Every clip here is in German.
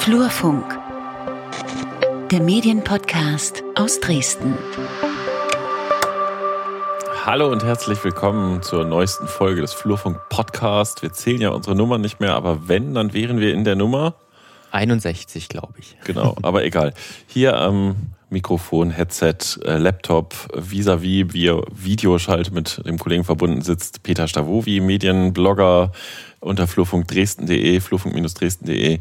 Flurfunk, der Medienpodcast aus Dresden. Hallo und herzlich willkommen zur neuesten Folge des Flurfunk Podcast. Wir zählen ja unsere Nummern nicht mehr, aber wenn, dann wären wir in der Nummer 61, glaube ich. Genau, aber egal. Hier am Mikrofon, Headset, äh, Laptop, vis-à-vis, -vis, via Videoschalt mit dem Kollegen verbunden sitzt Peter Stavovi, Medienblogger unter flurfunkdresden.de, flurfunk-dresden.de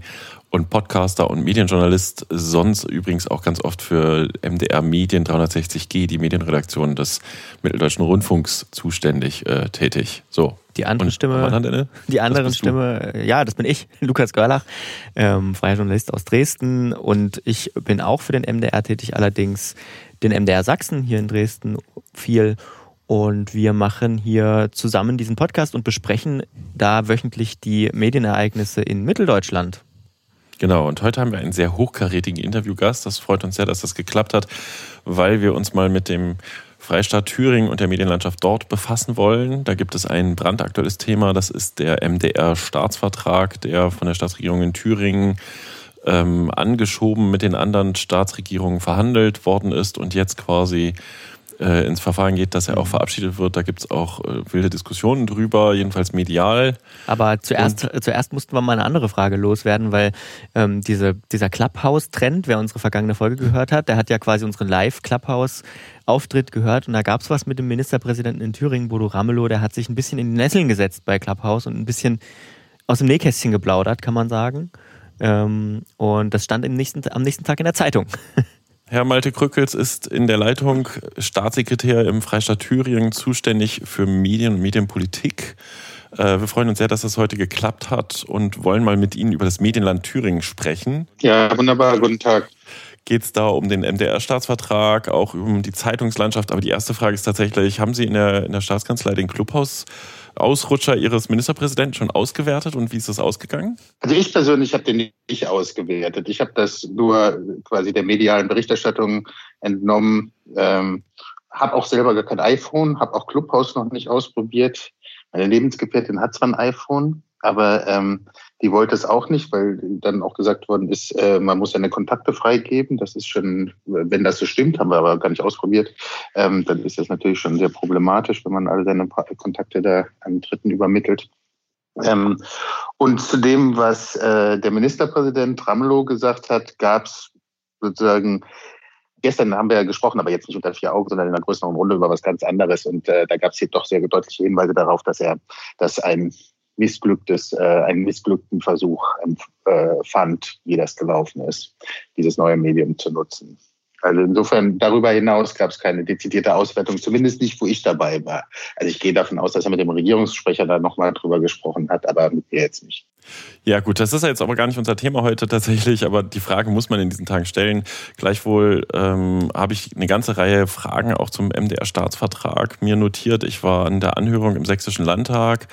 und Podcaster und Medienjournalist, sonst übrigens auch ganz oft für MDR Medien 360G, die Medienredaktion des Mitteldeutschen Rundfunks, zuständig äh, tätig. So. Die andere und Stimme, die andere Stimme, du. ja, das bin ich, Lukas Görlach, ähm, freier Journalist aus Dresden und ich bin auch für den MDR tätig, allerdings den MDR Sachsen hier in Dresden viel und wir machen hier zusammen diesen Podcast und besprechen da wöchentlich die Medienereignisse in Mitteldeutschland. Genau, und heute haben wir einen sehr hochkarätigen Interviewgast. Das freut uns sehr, dass das geklappt hat, weil wir uns mal mit dem Freistaat Thüringen und der Medienlandschaft dort befassen wollen. Da gibt es ein brandaktuelles Thema, das ist der MDR-Staatsvertrag, der von der Staatsregierung in Thüringen ähm, angeschoben mit den anderen Staatsregierungen verhandelt worden ist und jetzt quasi äh, ins Verfahren geht, dass er auch mhm. verabschiedet wird. Da gibt es auch äh, wilde Diskussionen drüber, jedenfalls medial. Aber zuerst, Und, zuerst mussten wir mal eine andere Frage loswerden, weil ähm, diese, dieser Clubhouse-Trend, wer unsere vergangene Folge gehört hat, der hat ja quasi unseren Live-Clubhouse-Auftritt gehört und da gab es was mit dem Ministerpräsidenten in Thüringen, Bodo Ramelow, der hat sich ein bisschen in die Nesseln gesetzt bei Clubhouse und ein bisschen aus dem Nähkästchen geplaudert, kann man sagen. Ähm, und das stand im nächsten, am nächsten Tag in der Zeitung. Herr Malte Krückels ist in der Leitung Staatssekretär im Freistaat Thüringen zuständig für Medien und Medienpolitik. Äh, wir freuen uns sehr, dass das heute geklappt hat und wollen mal mit Ihnen über das Medienland Thüringen sprechen. Ja, wunderbar. Guten Tag. Geht es da um den MDR-Staatsvertrag, auch um die Zeitungslandschaft? Aber die erste Frage ist tatsächlich, haben Sie in der, in der Staatskanzlei den Clubhaus Ausrutscher Ihres Ministerpräsidenten schon ausgewertet und wie ist das ausgegangen? Also ich persönlich habe den nicht ausgewertet. Ich habe das nur quasi der medialen Berichterstattung entnommen. Ähm, habe auch selber gar kein iPhone, habe auch Clubhouse noch nicht ausprobiert. Meine Lebensgefährtin hat zwar ein iPhone, aber ähm, die wollte es auch nicht, weil dann auch gesagt worden ist, äh, man muss seine Kontakte freigeben. Das ist schon, wenn das so stimmt, haben wir aber gar nicht ausprobiert, ähm, dann ist das natürlich schon sehr problematisch, wenn man alle seine Kontakte da an Dritten übermittelt. Ähm, und zu dem, was äh, der Ministerpräsident Ramelow gesagt hat, gab es sozusagen Gestern haben wir ja gesprochen, aber jetzt nicht unter vier Augen, sondern in einer größeren Runde über was ganz anderes. Und äh, da gab es hier doch sehr deutliche Hinweise darauf, dass er, dass ein missglücktes, äh, einen missglückten Versuch äh, fand, wie das gelaufen ist, dieses neue Medium zu nutzen. Also insofern darüber hinaus gab es keine dezidierte Auswertung, zumindest nicht, wo ich dabei war. Also ich gehe davon aus, dass er mit dem Regierungssprecher da nochmal drüber gesprochen hat, aber mit mir jetzt nicht. Ja gut, das ist ja jetzt aber gar nicht unser Thema heute tatsächlich, aber die Frage muss man in diesen Tagen stellen. Gleichwohl ähm, habe ich eine ganze Reihe Fragen auch zum MDR-Staatsvertrag mir notiert. Ich war an der Anhörung im Sächsischen Landtag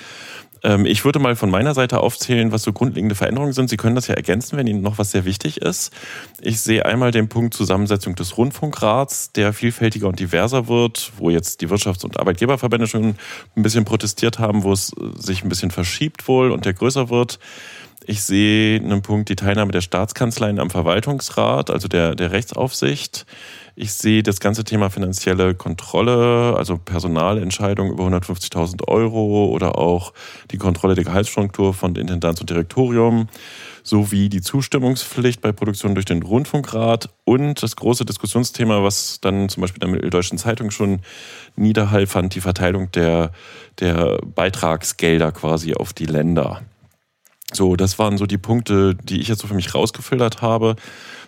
ich würde mal von meiner Seite aufzählen, was so grundlegende Veränderungen sind. Sie können das ja ergänzen, wenn Ihnen noch was sehr wichtig ist. Ich sehe einmal den Punkt Zusammensetzung des Rundfunkrats, der vielfältiger und diverser wird, wo jetzt die Wirtschafts- und Arbeitgeberverbände schon ein bisschen protestiert haben, wo es sich ein bisschen verschiebt wohl und der größer wird. Ich sehe einen Punkt die Teilnahme der Staatskanzleien am Verwaltungsrat, also der, der Rechtsaufsicht. Ich sehe das ganze Thema finanzielle Kontrolle, also Personalentscheidungen über 150.000 Euro oder auch die Kontrolle der Gehaltsstruktur von Intendanz und Direktorium sowie die Zustimmungspflicht bei Produktion durch den Rundfunkrat und das große Diskussionsthema, was dann zum Beispiel in der Mitteldeutschen Zeitung schon Niederhall fand, die Verteilung der, der Beitragsgelder quasi auf die Länder. So, das waren so die Punkte, die ich jetzt so für mich rausgefiltert habe.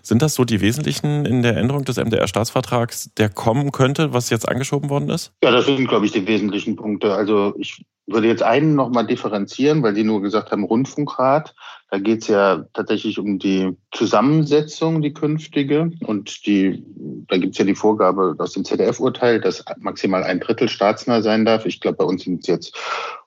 Sind das so die wesentlichen in der Änderung des MDR-Staatsvertrags, der kommen könnte, was jetzt angeschoben worden ist? Ja, das sind, glaube ich, die wesentlichen Punkte. Also ich würde jetzt einen nochmal differenzieren, weil die nur gesagt haben, Rundfunkrat. Da geht es ja tatsächlich um die Zusammensetzung, die künftige. Und die, da gibt es ja die Vorgabe aus dem ZDF-Urteil, dass maximal ein Drittel staatsnah sein darf. Ich glaube, bei uns sind es jetzt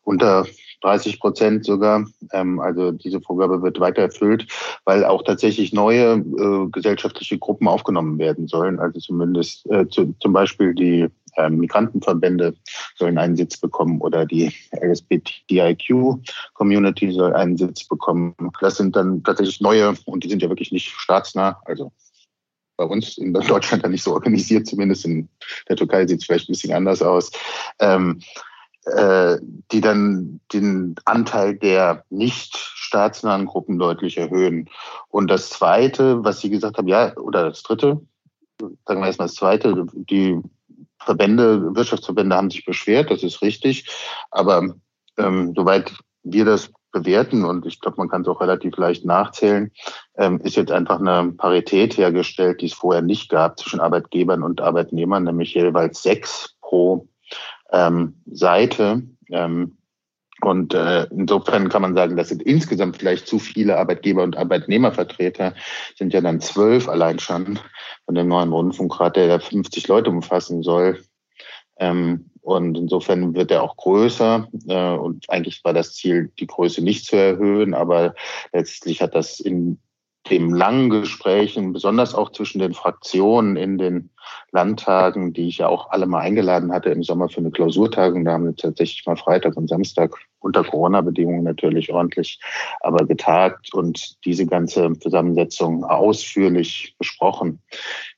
unter 30 Prozent sogar. Ähm, also diese Vorgabe wird weiter erfüllt, weil auch tatsächlich neue äh, gesellschaftliche Gruppen aufgenommen werden sollen. Also zumindest äh, zu, zum Beispiel die ähm, Migrantenverbände sollen einen Sitz bekommen oder die LSBTIQ-Community soll einen Sitz bekommen. Das sind dann tatsächlich neue und die sind ja wirklich nicht staatsnah. Also bei uns in Deutschland ja nicht so organisiert, zumindest in der Türkei sieht es vielleicht ein bisschen anders aus. Ähm, äh, die dann den Anteil der nicht staatsnahen Gruppen deutlich erhöhen. Und das Zweite, was Sie gesagt haben, ja, oder das Dritte, sagen wir erstmal das Zweite, die Verbände, Wirtschaftsverbände haben sich beschwert, das ist richtig. Aber ähm, soweit wir das bewerten, und ich glaube, man kann es auch relativ leicht nachzählen, ähm, ist jetzt einfach eine Parität hergestellt, die es vorher nicht gab zwischen Arbeitgebern und Arbeitnehmern, nämlich jeweils sechs pro ähm, Seite. Ähm, und äh, insofern kann man sagen, das sind insgesamt vielleicht zu viele Arbeitgeber und Arbeitnehmervertreter, sind ja dann zwölf allein schon von dem neuen Rundfunkrat, der 50 Leute umfassen soll. Ähm, und insofern wird er auch größer. Äh, und eigentlich war das Ziel, die Größe nicht zu erhöhen, aber letztlich hat das in dem langen Gesprächen, besonders auch zwischen den Fraktionen in den Landtagen, die ich ja auch alle mal eingeladen hatte im Sommer für eine Klausurtagung. Da haben wir tatsächlich mal Freitag und Samstag unter Corona-Bedingungen natürlich ordentlich, aber getagt und diese ganze Zusammensetzung ausführlich besprochen.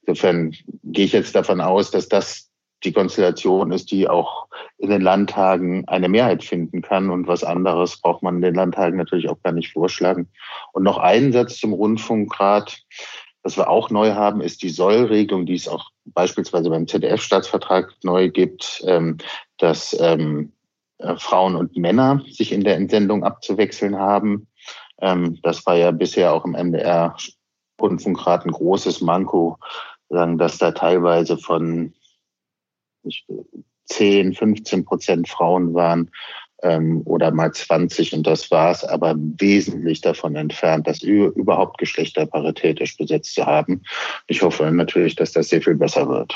Insofern gehe ich jetzt davon aus, dass das die Konstellation ist, die auch in den Landtagen eine Mehrheit finden kann. Und was anderes braucht man in den Landtagen natürlich auch gar nicht vorschlagen. Und noch einen Satz zum Rundfunkrat. Was wir auch neu haben, ist die Sollregelung, die es auch beispielsweise beim ZDF-Staatsvertrag neu gibt, ähm, dass ähm, äh, Frauen und Männer sich in der Entsendung abzuwechseln haben. Ähm, das war ja bisher auch im MDR-Rundfunkrat ein großes Manko, dass da teilweise von 10, 15 Prozent Frauen waren ähm, oder mal 20 und das war es, aber wesentlich davon entfernt, das überhaupt geschlechterparitätisch besetzt zu haben. Ich hoffe natürlich, dass das sehr viel besser wird.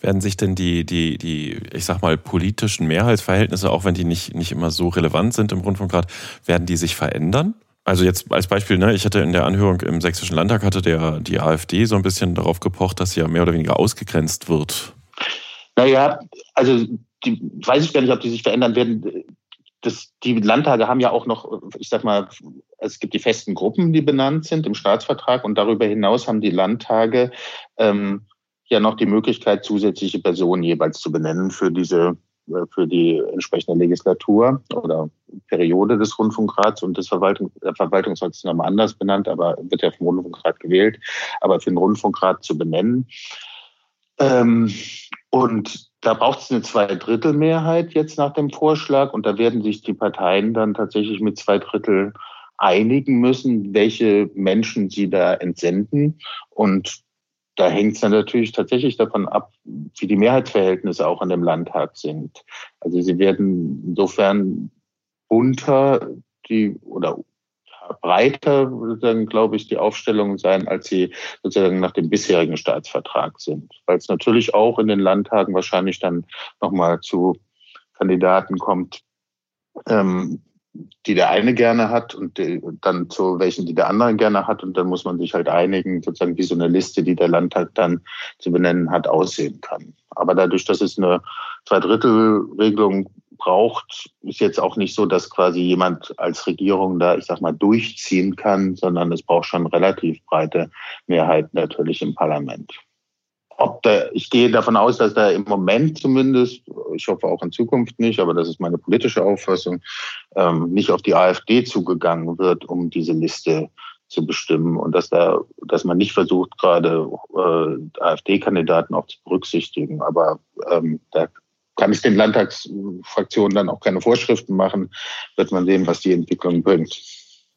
Werden sich denn die, die, die, ich sag mal, politischen Mehrheitsverhältnisse, auch wenn die nicht, nicht immer so relevant sind im Rundfunkrat, werden die sich verändern? Also jetzt als Beispiel, ne, ich hatte in der Anhörung im Sächsischen Landtag hatte der die AfD so ein bisschen darauf gepocht, dass sie ja mehr oder weniger ausgegrenzt wird naja, also die, weiß ich gar nicht, ob die sich verändern werden. Das, die Landtage haben ja auch noch, ich sag mal, es gibt die festen Gruppen, die benannt sind im Staatsvertrag und darüber hinaus haben die Landtage ähm, ja noch die Möglichkeit, zusätzliche Personen jeweils zu benennen für diese für die entsprechende Legislatur oder Periode des Rundfunkrats und des Verwaltung, der Verwaltungsrat ist nochmal anders benannt, aber wird ja vom Rundfunkrat gewählt, aber für den Rundfunkrat zu benennen. Ähm, und da braucht es eine Zweidrittelmehrheit jetzt nach dem Vorschlag und da werden sich die Parteien dann tatsächlich mit zwei Drittel einigen müssen, welche Menschen sie da entsenden. Und da hängt es dann natürlich tatsächlich davon ab, wie die Mehrheitsverhältnisse auch an dem Landtag sind. Also sie werden insofern unter die oder breiter, dann glaube ich, die Aufstellungen sein, als sie sozusagen nach dem bisherigen Staatsvertrag sind. Weil es natürlich auch in den Landtagen wahrscheinlich dann nochmal zu Kandidaten kommt, ähm, die der eine gerne hat und die, dann zu welchen, die der andere gerne hat. Und dann muss man sich halt einigen, sozusagen wie so eine Liste, die der Landtag dann zu benennen hat, aussehen kann. Aber dadurch, dass es eine Zweidrittelregelung braucht, ist jetzt auch nicht so, dass quasi jemand als Regierung da, ich sag mal, durchziehen kann, sondern es braucht schon relativ breite Mehrheit natürlich im Parlament. Ob da, ich gehe davon aus, dass da im Moment zumindest, ich hoffe auch in Zukunft nicht, aber das ist meine politische Auffassung, ähm, nicht auf die AfD zugegangen wird, um diese Liste zu bestimmen und dass da, dass man nicht versucht, gerade äh, AfD-Kandidaten auch zu berücksichtigen. Aber ähm, da kann ich den Landtagsfraktionen dann auch keine Vorschriften machen, wird man sehen, was die Entwicklung bringt.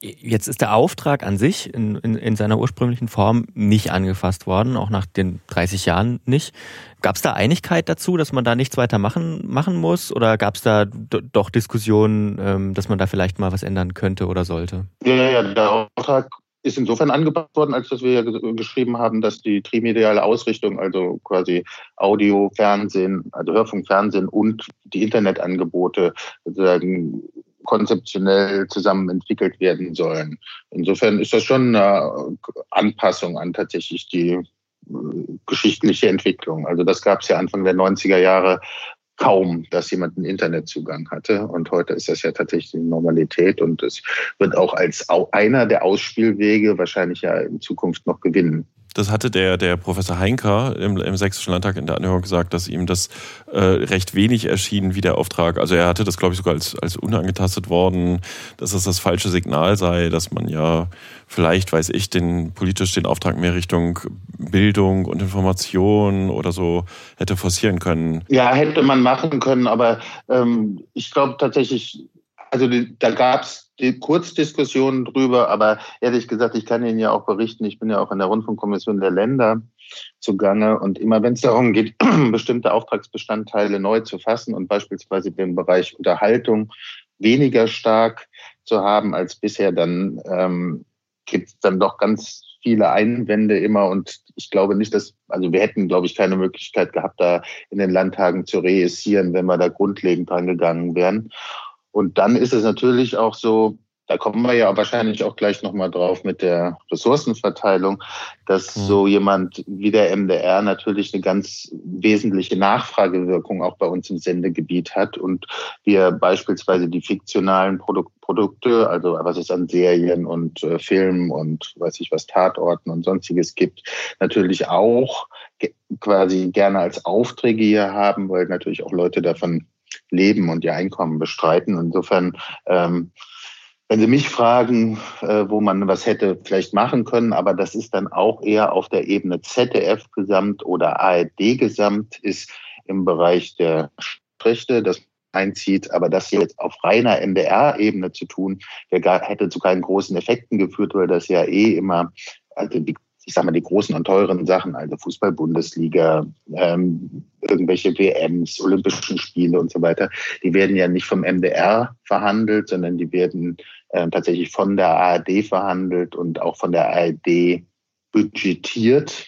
Jetzt ist der Auftrag an sich in, in, in, seiner ursprünglichen Form nicht angefasst worden, auch nach den 30 Jahren nicht. Gab es da Einigkeit dazu, dass man da nichts weiter machen, machen muss? Oder gab es da doch Diskussionen, ähm, dass man da vielleicht mal was ändern könnte oder sollte? Ja, ja, der Auftrag ist insofern angepasst worden, als dass wir ja geschrieben haben, dass die trimediale Ausrichtung, also quasi Audio, Fernsehen, also Hörfunk, Fernsehen und die Internetangebote sozusagen konzeptionell zusammen entwickelt werden sollen. Insofern ist das schon eine Anpassung an tatsächlich die geschichtliche Entwicklung. Also das gab es ja Anfang der 90er Jahre kaum, dass jemand einen Internetzugang hatte. Und heute ist das ja tatsächlich die Normalität und es wird auch als einer der Ausspielwege wahrscheinlich ja in Zukunft noch gewinnen. Das hatte der, der Professor Heinker im, im Sächsischen Landtag in der Anhörung gesagt, dass ihm das äh, recht wenig erschien wie der Auftrag. Also er hatte das, glaube ich, sogar als, als unangetastet worden, dass es das falsche Signal sei, dass man ja vielleicht, weiß ich, den politisch den Auftrag mehr Richtung Bildung und Information oder so hätte forcieren können. Ja, hätte man machen können, aber ähm, ich glaube tatsächlich, also da gab es Kurzdiskussionen drüber, aber ehrlich gesagt, ich kann Ihnen ja auch berichten, ich bin ja auch in der Rundfunkkommission der Länder zugange und immer wenn es darum geht, bestimmte Auftragsbestandteile neu zu fassen und beispielsweise den Bereich Unterhaltung weniger stark zu haben als bisher, dann ähm, gibt es dann doch ganz viele Einwände immer und ich glaube nicht, dass, also wir hätten, glaube ich, keine Möglichkeit gehabt, da in den Landtagen zu reüssieren, wenn wir da grundlegend dran gegangen wären. Und dann ist es natürlich auch so, da kommen wir ja wahrscheinlich auch gleich nochmal drauf mit der Ressourcenverteilung, dass mhm. so jemand wie der MDR natürlich eine ganz wesentliche Nachfragewirkung auch bei uns im Sendegebiet hat und wir beispielsweise die fiktionalen Produk Produkte, also was es an Serien und äh, Filmen und weiß ich was, Tatorten und sonstiges gibt, natürlich auch quasi gerne als Aufträge hier haben, weil natürlich auch Leute davon leben und ihr Einkommen bestreiten. Insofern, ähm, wenn Sie mich fragen, äh, wo man was hätte vielleicht machen können, aber das ist dann auch eher auf der Ebene ZDF gesamt oder ARD gesamt, ist im Bereich der Rechte, das einzieht, aber das jetzt auf reiner NDR-Ebene zu tun, der hätte zu keinen großen Effekten geführt, weil das ja eh immer, also die ich sage mal, die großen und teuren Sachen, also Fußball-Bundesliga, ähm, irgendwelche WMs, Olympischen Spiele und so weiter, die werden ja nicht vom MDR verhandelt, sondern die werden äh, tatsächlich von der ARD verhandelt und auch von der ARD budgetiert.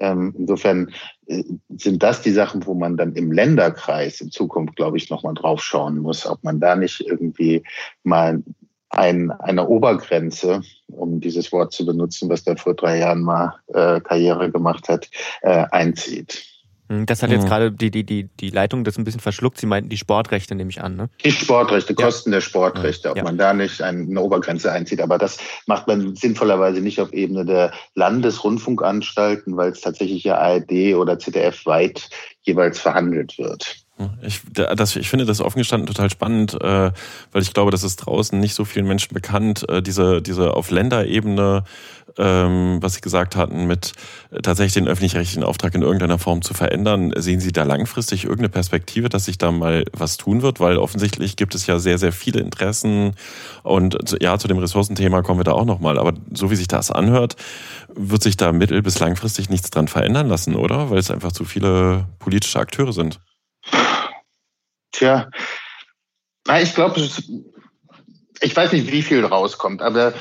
Ähm, insofern äh, sind das die Sachen, wo man dann im Länderkreis in Zukunft, glaube ich, nochmal drauf schauen muss, ob man da nicht irgendwie mal ein, eine Obergrenze, um dieses Wort zu benutzen, was der vor drei Jahren mal äh, Karriere gemacht hat, äh, einzieht. Hm, das hat jetzt mhm. gerade die, die, die, die Leitung das ein bisschen verschluckt. Sie meinten die Sportrechte, nehme ich an, ne? Die Sportrechte, Kosten ja. der Sportrechte, ob ja. man da nicht eine Obergrenze einzieht. Aber das macht man sinnvollerweise nicht auf Ebene der Landesrundfunkanstalten, weil es tatsächlich ja ARD oder ZDF weit jeweils verhandelt wird. Ich, das, ich finde das offen gestanden total spannend, äh, weil ich glaube, das ist draußen nicht so vielen Menschen bekannt, äh, diese, diese auf Länderebene, ähm, was Sie gesagt hatten, mit äh, tatsächlich den öffentlich-rechtlichen Auftrag in irgendeiner Form zu verändern. Sehen Sie da langfristig irgendeine Perspektive, dass sich da mal was tun wird? Weil offensichtlich gibt es ja sehr, sehr viele Interessen und ja, zu dem Ressourcenthema kommen wir da auch nochmal. Aber so wie sich das anhört, wird sich da mittel- bis langfristig nichts dran verändern lassen, oder? Weil es einfach zu viele politische Akteure sind. Tja, ich glaube, ich weiß nicht, wie viel rauskommt, aber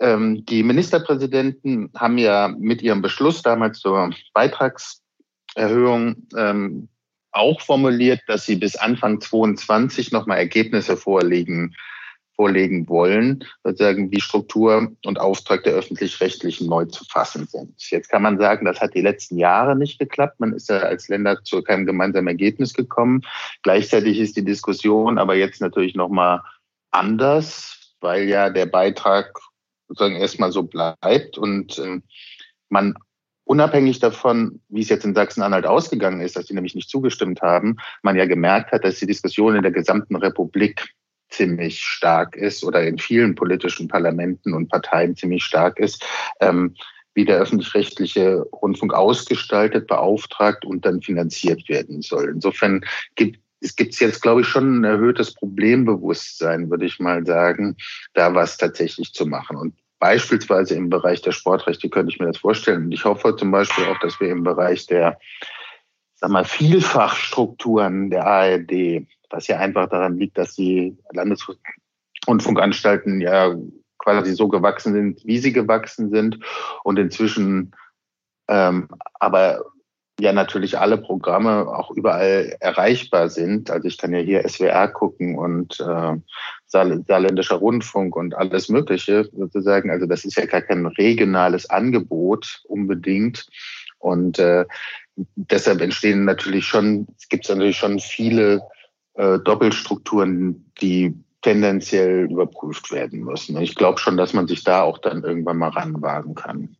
ähm, die Ministerpräsidenten haben ja mit ihrem Beschluss damals zur Beitragserhöhung ähm, auch formuliert, dass sie bis Anfang 22 nochmal Ergebnisse vorlegen vorlegen wollen, sozusagen wie Struktur und Auftrag der öffentlich-rechtlichen neu zu fassen sind. Jetzt kann man sagen, das hat die letzten Jahre nicht geklappt. Man ist ja als Länder zu keinem gemeinsamen Ergebnis gekommen. Gleichzeitig ist die Diskussion aber jetzt natürlich nochmal anders, weil ja der Beitrag sozusagen erstmal so bleibt und äh, man unabhängig davon, wie es jetzt in Sachsen-Anhalt ausgegangen ist, dass die nämlich nicht zugestimmt haben, man ja gemerkt hat, dass die Diskussion in der gesamten Republik ziemlich stark ist oder in vielen politischen Parlamenten und Parteien ziemlich stark ist, ähm, wie der öffentlich-rechtliche Rundfunk ausgestaltet, beauftragt und dann finanziert werden soll. Insofern gibt es gibt jetzt, glaube ich, schon ein erhöhtes Problembewusstsein, würde ich mal sagen, da was tatsächlich zu machen. Und beispielsweise im Bereich der Sportrechte könnte ich mir das vorstellen. Und ich hoffe zum Beispiel auch, dass wir im Bereich der sag mal, Vielfachstrukturen der ARD was ja einfach daran liegt, dass die Landesrundfunkanstalten ja quasi so gewachsen sind, wie sie gewachsen sind und inzwischen ähm, aber ja natürlich alle Programme auch überall erreichbar sind. Also ich kann ja hier SWR gucken und äh, saarländischer Rundfunk und alles Mögliche sozusagen. Also das ist ja gar kein regionales Angebot unbedingt. Und äh, deshalb entstehen natürlich schon, es gibt natürlich schon viele äh, Doppelstrukturen, die tendenziell überprüft werden müssen. Ich glaube schon, dass man sich da auch dann irgendwann mal ranwagen kann.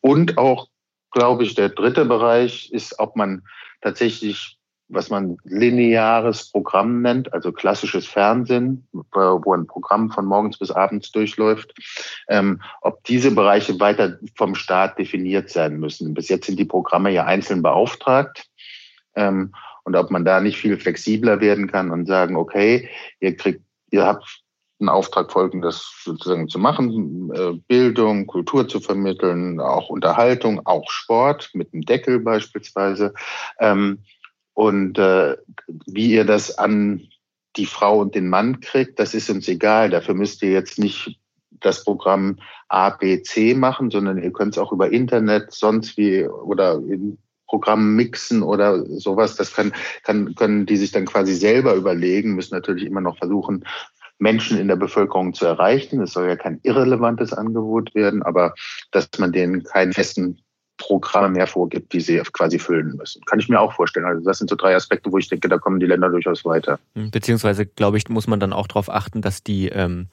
Und auch, glaube ich, der dritte Bereich ist, ob man tatsächlich was man lineares Programm nennt, also klassisches Fernsehen, wo ein Programm von morgens bis abends durchläuft, ähm, ob diese Bereiche weiter vom Staat definiert sein müssen. Bis jetzt sind die Programme ja einzeln beauftragt. Ähm, und ob man da nicht viel flexibler werden kann und sagen, okay, ihr kriegt, ihr habt einen Auftrag folgendes sozusagen zu machen, äh, Bildung, Kultur zu vermitteln, auch Unterhaltung, auch Sport mit einem Deckel beispielsweise. Ähm, und äh, wie ihr das an die Frau und den Mann kriegt, das ist uns egal. Dafür müsst ihr jetzt nicht das Programm A, B, C machen, sondern ihr könnt es auch über Internet, sonst wie oder in Programmen mixen oder sowas. Das kann, kann, können die sich dann quasi selber überlegen, müssen natürlich immer noch versuchen, Menschen in der Bevölkerung zu erreichen. Es soll ja kein irrelevantes Angebot werden, aber dass man denen keinen festen Programme mehr vorgibt, die sie quasi füllen müssen. Kann ich mir auch vorstellen. Also das sind so drei Aspekte, wo ich denke, da kommen die Länder durchaus weiter. Beziehungsweise, glaube ich, muss man dann auch darauf achten, dass die ähm,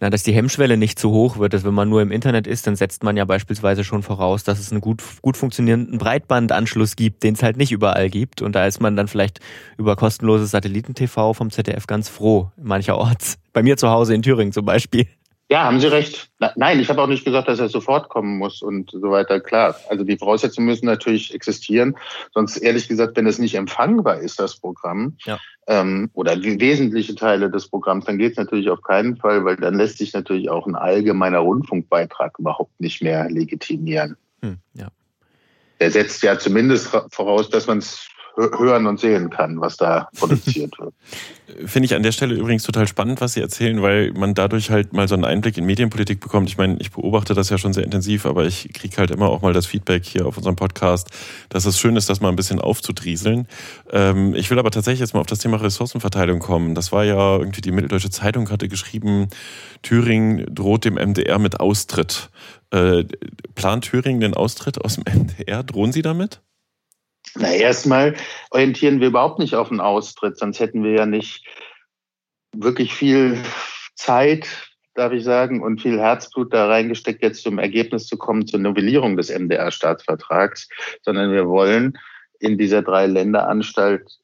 na, dass die Hemmschwelle nicht zu hoch wird. Dass wenn man nur im Internet ist, dann setzt man ja beispielsweise schon voraus, dass es einen gut, gut funktionierenden Breitbandanschluss gibt, den es halt nicht überall gibt. Und da ist man dann vielleicht über kostenloses Satellitentv vom ZDF ganz froh, mancherorts. Bei mir zu Hause in Thüringen zum Beispiel. Ja, haben Sie recht. Nein, ich habe auch nicht gesagt, dass er sofort kommen muss und so weiter. Klar, also die Voraussetzungen müssen natürlich existieren. Sonst ehrlich gesagt, wenn es nicht empfangbar ist, das Programm, ja. ähm, oder die wesentliche Teile des Programms, dann geht es natürlich auf keinen Fall, weil dann lässt sich natürlich auch ein allgemeiner Rundfunkbeitrag überhaupt nicht mehr legitimieren. Hm, ja. Der setzt ja zumindest voraus, dass man es hören und sehen kann, was da produziert wird. Finde ich an der Stelle übrigens total spannend, was Sie erzählen, weil man dadurch halt mal so einen Einblick in Medienpolitik bekommt. Ich meine, ich beobachte das ja schon sehr intensiv, aber ich kriege halt immer auch mal das Feedback hier auf unserem Podcast, dass es schön ist, das mal ein bisschen aufzudrieseln. Ähm, ich will aber tatsächlich jetzt mal auf das Thema Ressourcenverteilung kommen. Das war ja irgendwie die Mitteldeutsche Zeitung hatte geschrieben, Thüringen droht dem MDR mit Austritt. Äh, plant Thüringen den Austritt aus dem MDR? Drohen Sie damit? Na, erstmal orientieren wir überhaupt nicht auf einen Austritt, sonst hätten wir ja nicht wirklich viel Zeit, darf ich sagen, und viel Herzblut da reingesteckt, jetzt zum Ergebnis zu kommen zur Novellierung des MDR-Staatsvertrags, sondern wir wollen in dieser Drei-Länder-Anstalt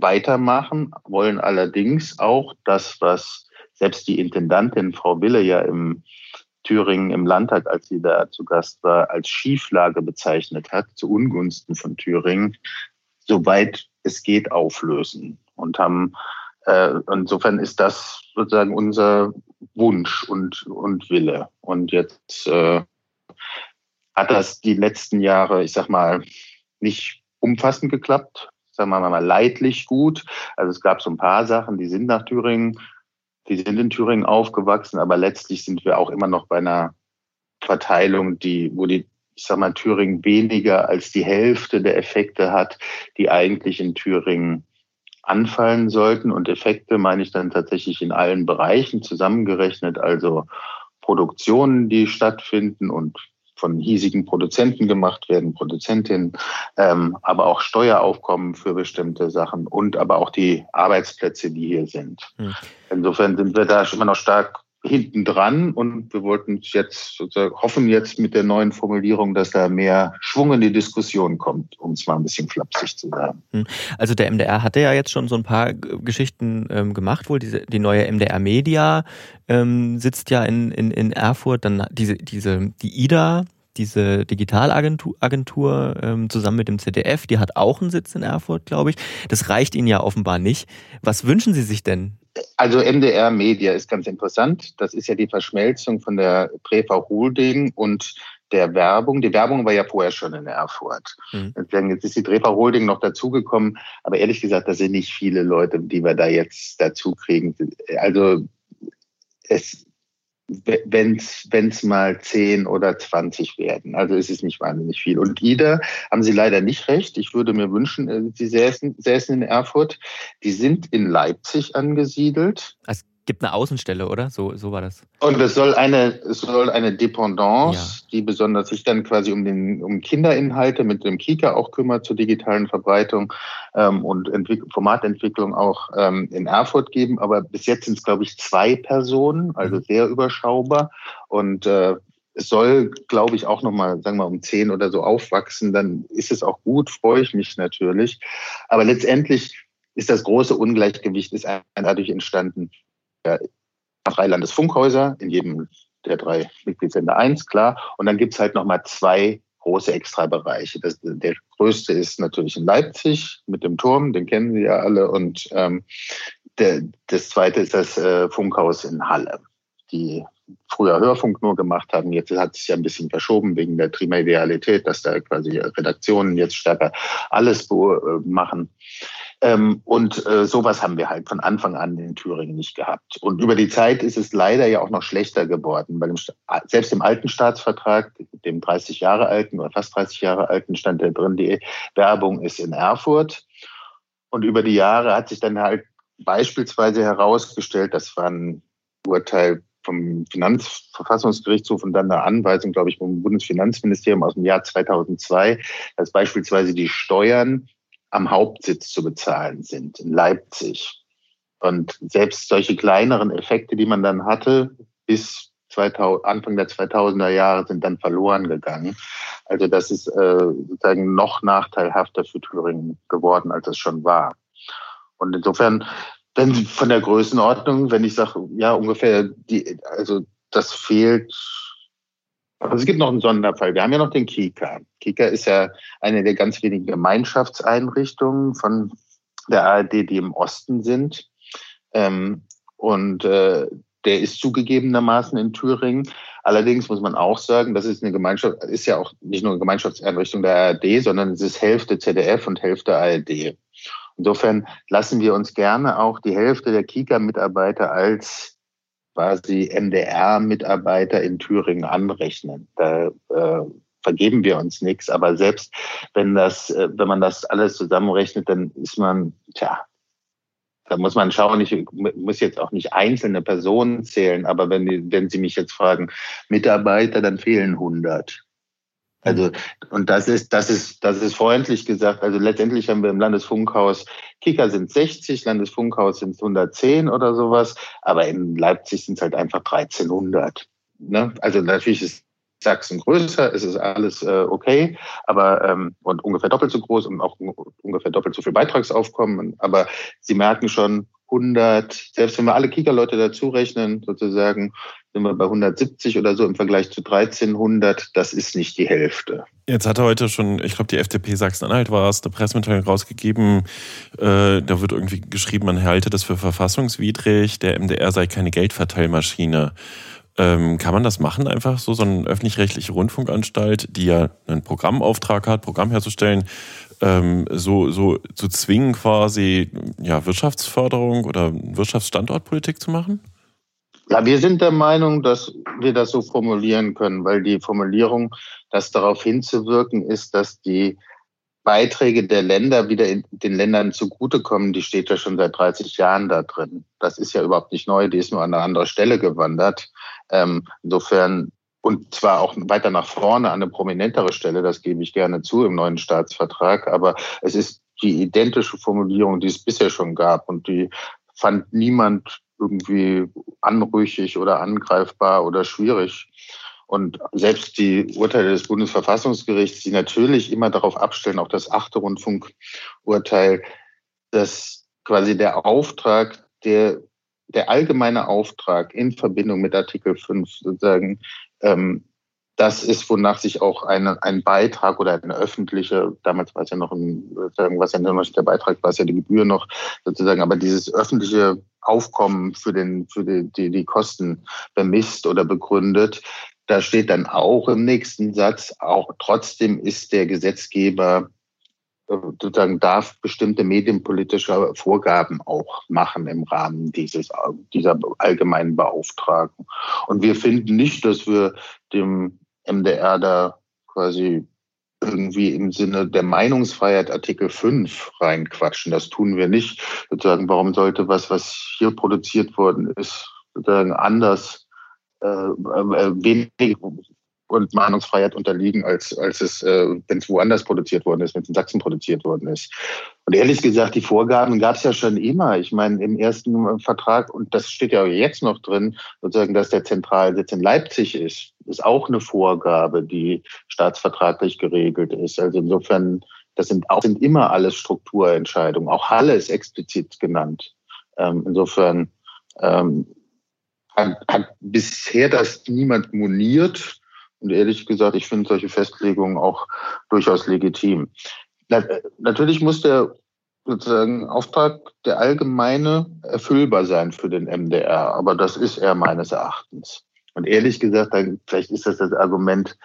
weitermachen, wollen allerdings auch das, was selbst die Intendantin Frau Wille ja im Thüringen im Landtag, als sie da zu Gast war, als Schieflage bezeichnet hat, zu Ungunsten von Thüringen, soweit es geht, auflösen. Und haben äh, insofern ist das sozusagen unser Wunsch und, und Wille. Und jetzt äh, hat das die letzten Jahre, ich sag mal, nicht umfassend geklappt, sagen wir mal leidlich gut. Also es gab so ein paar Sachen, die sind nach Thüringen die sind in Thüringen aufgewachsen, aber letztlich sind wir auch immer noch bei einer Verteilung, die, wo die, ich sag mal, Thüringen weniger als die Hälfte der Effekte hat, die eigentlich in Thüringen anfallen sollten. Und Effekte meine ich dann tatsächlich in allen Bereichen zusammengerechnet, also Produktionen, die stattfinden und von hiesigen Produzenten gemacht werden, Produzentinnen, ähm, aber auch Steueraufkommen für bestimmte Sachen und aber auch die Arbeitsplätze, die hier sind. Hm. Insofern sind wir da immer noch stark hinten dran und wir wollten jetzt hoffen jetzt mit der neuen Formulierung, dass da mehr Schwung in die Diskussion kommt, um es mal ein bisschen flapsig zu sagen. Hm. Also der MDR hatte ja jetzt schon so ein paar Geschichten ähm, gemacht, wohl diese die neue MDR Media ähm, sitzt ja in, in, in Erfurt, dann diese diese die IDA diese Digitalagentur Agentur, ähm, zusammen mit dem ZDF, die hat auch einen Sitz in Erfurt, glaube ich. Das reicht Ihnen ja offenbar nicht. Was wünschen Sie sich denn also MDR Media ist ganz interessant. Das ist ja die Verschmelzung von der Prefa Holding und der Werbung. Die Werbung war ja vorher schon in Erfurt. Mhm. Jetzt ist die Drefer Holding noch dazugekommen. Aber ehrlich gesagt, das sind nicht viele Leute, die wir da jetzt dazu kriegen. Also es, wenn es mal 10 oder 20 werden. Also es ist nicht wahnsinnig viel. Und Ida haben Sie leider nicht recht. Ich würde mir wünschen, äh, Sie säßen, säßen in Erfurt. Die sind in Leipzig angesiedelt. Es gibt eine Außenstelle, oder? So, so war das. Und es soll eine, es soll eine Dependance, ja. die besonders sich dann quasi um den um Kinderinhalte mit dem Kika auch kümmert zur digitalen Verbreitung ähm, und Entwick Formatentwicklung auch ähm, in Erfurt geben. Aber bis jetzt sind es, glaube ich, zwei Personen, also mhm. sehr überschaubar. Und äh, es soll, glaube ich, auch nochmal, sagen wir mal, um zehn oder so aufwachsen. Dann ist es auch gut, freue ich mich natürlich. Aber letztendlich ist das große Ungleichgewicht ist dadurch entstanden. Drei Landesfunkhäuser, in jedem der drei Mitgliedsländer eins, klar. Und dann gibt's halt nochmal zwei große Extrabereiche. Das, der größte ist natürlich in Leipzig mit dem Turm, den kennen Sie ja alle. Und ähm, der, das zweite ist das äh, Funkhaus in Halle, die früher Hörfunk nur gemacht haben. Jetzt hat es ja ein bisschen verschoben wegen der Trimedialität, dass da quasi Redaktionen jetzt stärker alles machen. Ähm, und äh, sowas haben wir halt von Anfang an in Thüringen nicht gehabt. Und über die Zeit ist es leider ja auch noch schlechter geworden. Weil selbst im alten Staatsvertrag, dem 30 Jahre alten oder fast 30 Jahre alten, stand da drin, die Werbung ist in Erfurt. Und über die Jahre hat sich dann halt beispielsweise herausgestellt, das war ein Urteil vom Finanzverfassungsgerichtshof und dann eine Anweisung, glaube ich, vom Bundesfinanzministerium aus dem Jahr 2002, dass beispielsweise die Steuern am Hauptsitz zu bezahlen sind, in Leipzig. Und selbst solche kleineren Effekte, die man dann hatte, bis 2000, Anfang der 2000er Jahre sind dann verloren gegangen. Also das ist äh, sozusagen noch nachteilhafter für Thüringen geworden, als es schon war. Und insofern, wenn von der Größenordnung, wenn ich sage, ja ungefähr die, also das fehlt also es gibt noch einen Sonderfall. Wir haben ja noch den Kika. Kika ist ja eine der ganz wenigen Gemeinschaftseinrichtungen von der ARD, die im Osten sind. Ähm, und äh, der ist zugegebenermaßen in Thüringen. Allerdings muss man auch sagen, das ist eine Gemeinschaft, ist ja auch nicht nur eine Gemeinschaftseinrichtung der ARD, sondern es ist Hälfte ZDF und Hälfte ARD. Insofern lassen wir uns gerne auch die Hälfte der Kika-Mitarbeiter als quasi MDR-Mitarbeiter in Thüringen anrechnen. Da äh, vergeben wir uns nichts. Aber selbst wenn das, äh, wenn man das alles zusammenrechnet, dann ist man, tja, da muss man schauen, ich muss jetzt auch nicht einzelne Personen zählen, aber wenn, wenn Sie mich jetzt fragen, Mitarbeiter, dann fehlen 100. Also, und das ist, das ist, das ist freundlich gesagt. Also letztendlich haben wir im Landesfunkhaus, Kicker sind 60, Landesfunkhaus sind 110 oder sowas, aber in Leipzig sind es halt einfach 1300. Ne? Also natürlich ist Sachsen größer, es ist alles äh, okay, aber ähm, und ungefähr doppelt so groß und auch ungefähr doppelt so viel Beitragsaufkommen. Aber Sie merken schon, 100, selbst wenn wir alle Kika-Leute dazu rechnen, sozusagen, sind wir bei 170 oder so im Vergleich zu 1300. Das ist nicht die Hälfte. Jetzt hat er heute schon, ich glaube, die FDP Sachsen-Anhalt war es, eine Pressemitteilung rausgegeben. Äh, da wird irgendwie geschrieben, man halte das für verfassungswidrig, der MDR sei keine Geldverteilmaschine. Ähm, kann man das machen, einfach so, so eine öffentlich-rechtliche Rundfunkanstalt, die ja einen Programmauftrag hat, Programm herzustellen, ähm, so, so zu zwingen, quasi ja, Wirtschaftsförderung oder Wirtschaftsstandortpolitik zu machen? Ja, wir sind der Meinung, dass wir das so formulieren können, weil die Formulierung, das darauf hinzuwirken ist, dass die Beiträge der Länder wieder den Ländern zugutekommen, die steht ja schon seit 30 Jahren da drin. Das ist ja überhaupt nicht neu, die ist nur an eine andere Stelle gewandert. Ähm, insofern und zwar auch weiter nach vorne an eine prominentere Stelle, das gebe ich gerne zu im neuen Staatsvertrag, aber es ist die identische Formulierung, die es bisher schon gab. Und die fand niemand irgendwie anrüchig oder angreifbar oder schwierig. Und selbst die Urteile des Bundesverfassungsgerichts, die natürlich immer darauf abstellen, auch das achte Rundfunkurteil, dass quasi der Auftrag, der, der allgemeine Auftrag in Verbindung mit Artikel 5 sozusagen, ähm, das ist, wonach sich auch eine, ein Beitrag oder eine öffentliche, damals war es ja noch ein, was ja noch der Beitrag, war es ja die Gebühr noch sozusagen, aber dieses öffentliche Aufkommen für den, für die, die, die Kosten bemisst oder begründet, da steht dann auch im nächsten Satz, auch trotzdem ist der Gesetzgeber äh, sozusagen darf bestimmte medienpolitische Vorgaben auch machen im Rahmen dieses, dieser allgemeinen Beauftragung. Und wir finden nicht, dass wir dem MDR da quasi irgendwie im Sinne der Meinungsfreiheit Artikel 5 reinquatschen. Das tun wir nicht. Sozusagen, warum sollte was, was hier produziert worden ist, sozusagen anders, äh, äh, wenig und Meinungsfreiheit unterliegen, als, als es, äh, wenn es woanders produziert worden ist, wenn es in Sachsen produziert worden ist. Und ehrlich gesagt, die Vorgaben gab es ja schon immer. Ich meine, im ersten Vertrag, und das steht ja jetzt noch drin, sozusagen, dass der Zentralsitz in Leipzig ist, ist auch eine Vorgabe, die staatsvertraglich geregelt ist. Also insofern, das sind auch sind immer alles Strukturentscheidungen. Auch Halle ist explizit genannt. Ähm, insofern ähm, hat, hat bisher das niemand moniert. Und ehrlich gesagt, ich finde solche Festlegungen auch durchaus legitim. Natürlich muss der sozusagen Auftrag der allgemeine erfüllbar sein für den MDR, aber das ist er meines Erachtens. Und ehrlich gesagt, dann, vielleicht ist das das Argument,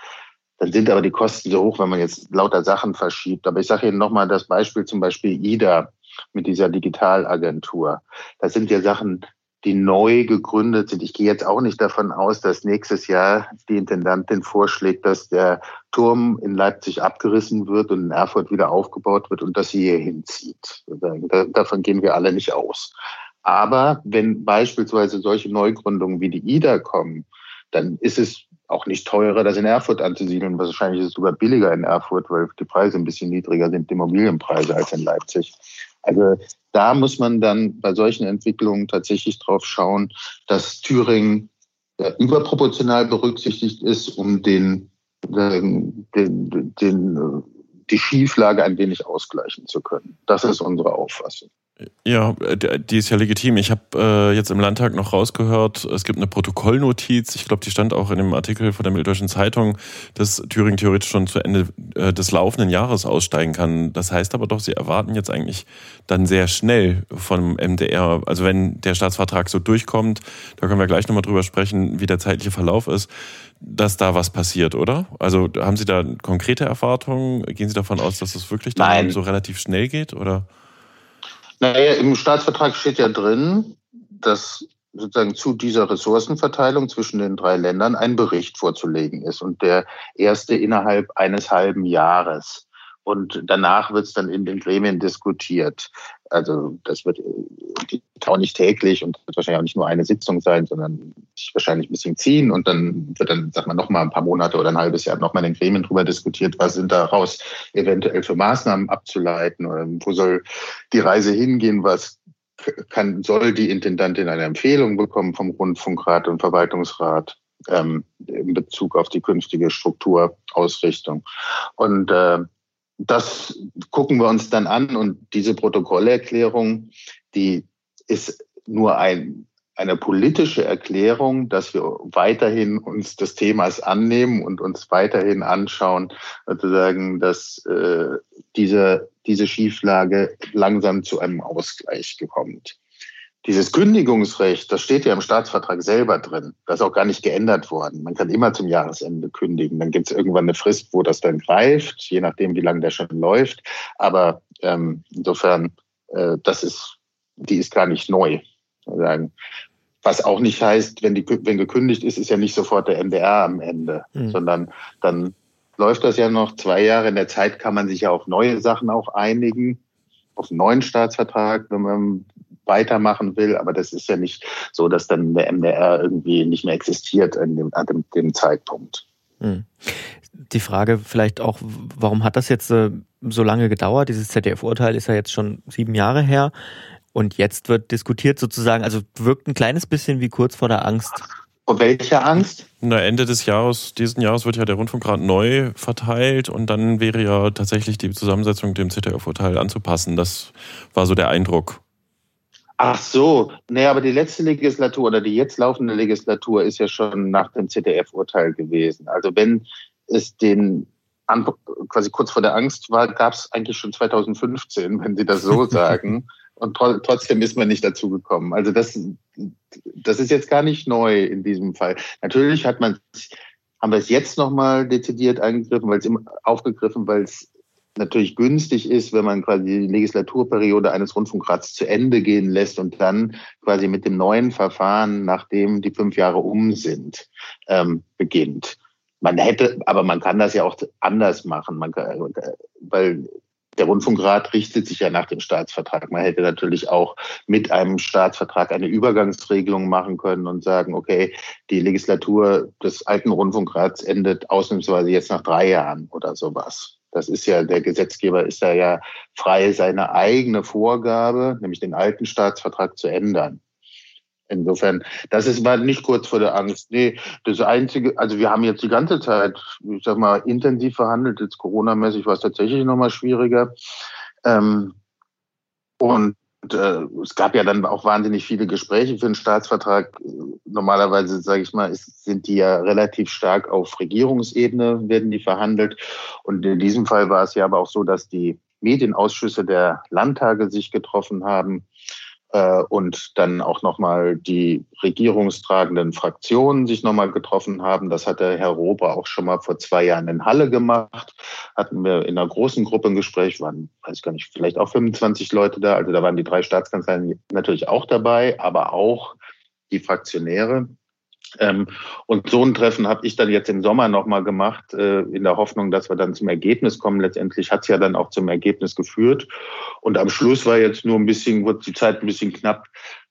dann sind aber die Kosten so hoch, wenn man jetzt lauter Sachen verschiebt. Aber ich sage Ihnen nochmal das Beispiel, zum Beispiel IDA mit dieser Digitalagentur. Das sind ja Sachen, die neu gegründet sind. Ich gehe jetzt auch nicht davon aus, dass nächstes Jahr die Intendantin vorschlägt, dass der Turm in Leipzig abgerissen wird und in Erfurt wieder aufgebaut wird und dass sie hier hinzieht. Davon gehen wir alle nicht aus. Aber wenn beispielsweise solche Neugründungen wie die IDA kommen, dann ist es auch nicht teurer, das in Erfurt anzusiedeln. Wahrscheinlich ist es sogar billiger in Erfurt, weil die Preise ein bisschen niedriger sind, die Immobilienpreise als in Leipzig. Also da muss man dann bei solchen Entwicklungen tatsächlich drauf schauen, dass Thüringen überproportional berücksichtigt ist, um den, den, den, den, die Schieflage ein wenig ausgleichen zu können. Das ist unsere Auffassung. Ja, die ist ja legitim. Ich habe äh, jetzt im Landtag noch rausgehört, es gibt eine Protokollnotiz, ich glaube, die stand auch in dem Artikel von der Mitteldeutschen Zeitung, dass Thüringen theoretisch schon zu Ende äh, des laufenden Jahres aussteigen kann. Das heißt aber doch, Sie erwarten jetzt eigentlich dann sehr schnell vom MDR, also wenn der Staatsvertrag so durchkommt, da können wir gleich nochmal drüber sprechen, wie der zeitliche Verlauf ist, dass da was passiert, oder? Also haben Sie da konkrete Erwartungen? Gehen Sie davon aus, dass es das wirklich dann so relativ schnell geht, oder? Naja, im Staatsvertrag steht ja drin, dass sozusagen zu dieser Ressourcenverteilung zwischen den drei Ländern ein Bericht vorzulegen ist und der erste innerhalb eines halben Jahres. Und danach wird es dann in den Gremien diskutiert. Also das wird auch nicht täglich und wird wahrscheinlich auch nicht nur eine Sitzung sein, sondern sich wahrscheinlich ein bisschen ziehen und dann wird dann, sag mal, noch mal ein paar Monate oder ein halbes Jahr noch mal in den Gremien drüber diskutiert, was sind daraus eventuell für Maßnahmen abzuleiten oder wo soll die Reise hingehen, was kann, soll die Intendantin eine Empfehlung bekommen vom Rundfunkrat und Verwaltungsrat ähm, in Bezug auf die künftige Strukturausrichtung. Und äh, das gucken wir uns dann an und diese Protokollerklärung, die ist nur ein, eine politische Erklärung, dass wir weiterhin uns des Themas annehmen und uns weiterhin anschauen, sozusagen, dass äh, diese, diese Schieflage langsam zu einem Ausgleich kommt. Dieses Kündigungsrecht, das steht ja im Staatsvertrag selber drin. Das ist auch gar nicht geändert worden. Man kann immer zum Jahresende kündigen. Dann gibt es irgendwann eine Frist, wo das dann greift, je nachdem, wie lange der schon läuft. Aber ähm, insofern, äh, das ist, die ist gar nicht neu. Sagen. Was auch nicht heißt, wenn, die, wenn gekündigt ist, ist ja nicht sofort der MDR am Ende, mhm. sondern dann läuft das ja noch zwei Jahre. In der Zeit kann man sich ja auf neue Sachen auch einigen, auf einen neuen Staatsvertrag, wenn man weitermachen will. Aber das ist ja nicht so, dass dann der MDR irgendwie nicht mehr existiert an dem, an dem, dem Zeitpunkt. Hm. Die Frage vielleicht auch, warum hat das jetzt äh, so lange gedauert? Dieses ZDF-Urteil ist ja jetzt schon sieben Jahre her. Und jetzt wird diskutiert sozusagen, also wirkt ein kleines bisschen wie kurz vor der Angst. Vor welcher Angst? Na, Ende des Jahres, diesen Jahres wird ja der Rundfunkrat neu verteilt und dann wäre ja tatsächlich die Zusammensetzung dem ZDF-Urteil anzupassen. Das war so der Eindruck. Ach so, nee, aber die letzte Legislatur oder die jetzt laufende Legislatur ist ja schon nach dem ZDF-Urteil gewesen. Also wenn es den quasi kurz vor der Angst war, gab es eigentlich schon 2015, wenn Sie das so sagen. Und trotzdem ist man nicht dazu gekommen. Also das, das ist jetzt gar nicht neu in diesem Fall. Natürlich hat man, haben wir es jetzt nochmal dezidiert angegriffen, weil es aufgegriffen, weil es natürlich günstig ist, wenn man quasi die Legislaturperiode eines Rundfunkrats zu Ende gehen lässt und dann quasi mit dem neuen Verfahren, nachdem die fünf Jahre um sind, ähm, beginnt. man hätte, aber man kann das ja auch anders machen. Man kann, weil der Rundfunkrat richtet sich ja nach dem Staatsvertrag. Man hätte natürlich auch mit einem Staatsvertrag eine Übergangsregelung machen können und sagen, okay, die Legislatur des alten Rundfunkrats endet ausnahmsweise jetzt nach drei Jahren oder sowas. Das ist ja, der Gesetzgeber ist da ja frei, seine eigene Vorgabe, nämlich den alten Staatsvertrag zu ändern. Insofern, das ist war nicht kurz vor der Angst. Nee, das Einzige, also wir haben jetzt die ganze Zeit, ich sag mal, intensiv verhandelt. Jetzt Corona-mäßig war es tatsächlich nochmal schwieriger. Ähm, und äh, es gab ja dann auch wahnsinnig viele Gespräche für einen Staatsvertrag. Normalerweise, sage ich mal, ist, sind die ja relativ stark auf Regierungsebene, werden die verhandelt. Und in diesem Fall war es ja aber auch so, dass die Medienausschüsse der Landtage sich getroffen haben äh, und dann auch nochmal die regierungstragenden Fraktionen sich nochmal getroffen haben. Das hat der Herr Rober auch schon mal vor zwei Jahren in Halle gemacht. Hatten wir in einer großen Gruppe ein Gespräch, waren, weiß ich gar nicht, vielleicht auch 25 Leute da. Also da waren die drei Staatskanzleien natürlich auch dabei, aber auch die Fraktionäre. Ähm, und so ein Treffen habe ich dann jetzt im Sommer nochmal gemacht, äh, in der Hoffnung, dass wir dann zum Ergebnis kommen. Letztendlich hat es ja dann auch zum Ergebnis geführt. Und am Schluss war jetzt nur ein bisschen, wird die Zeit ein bisschen knapp,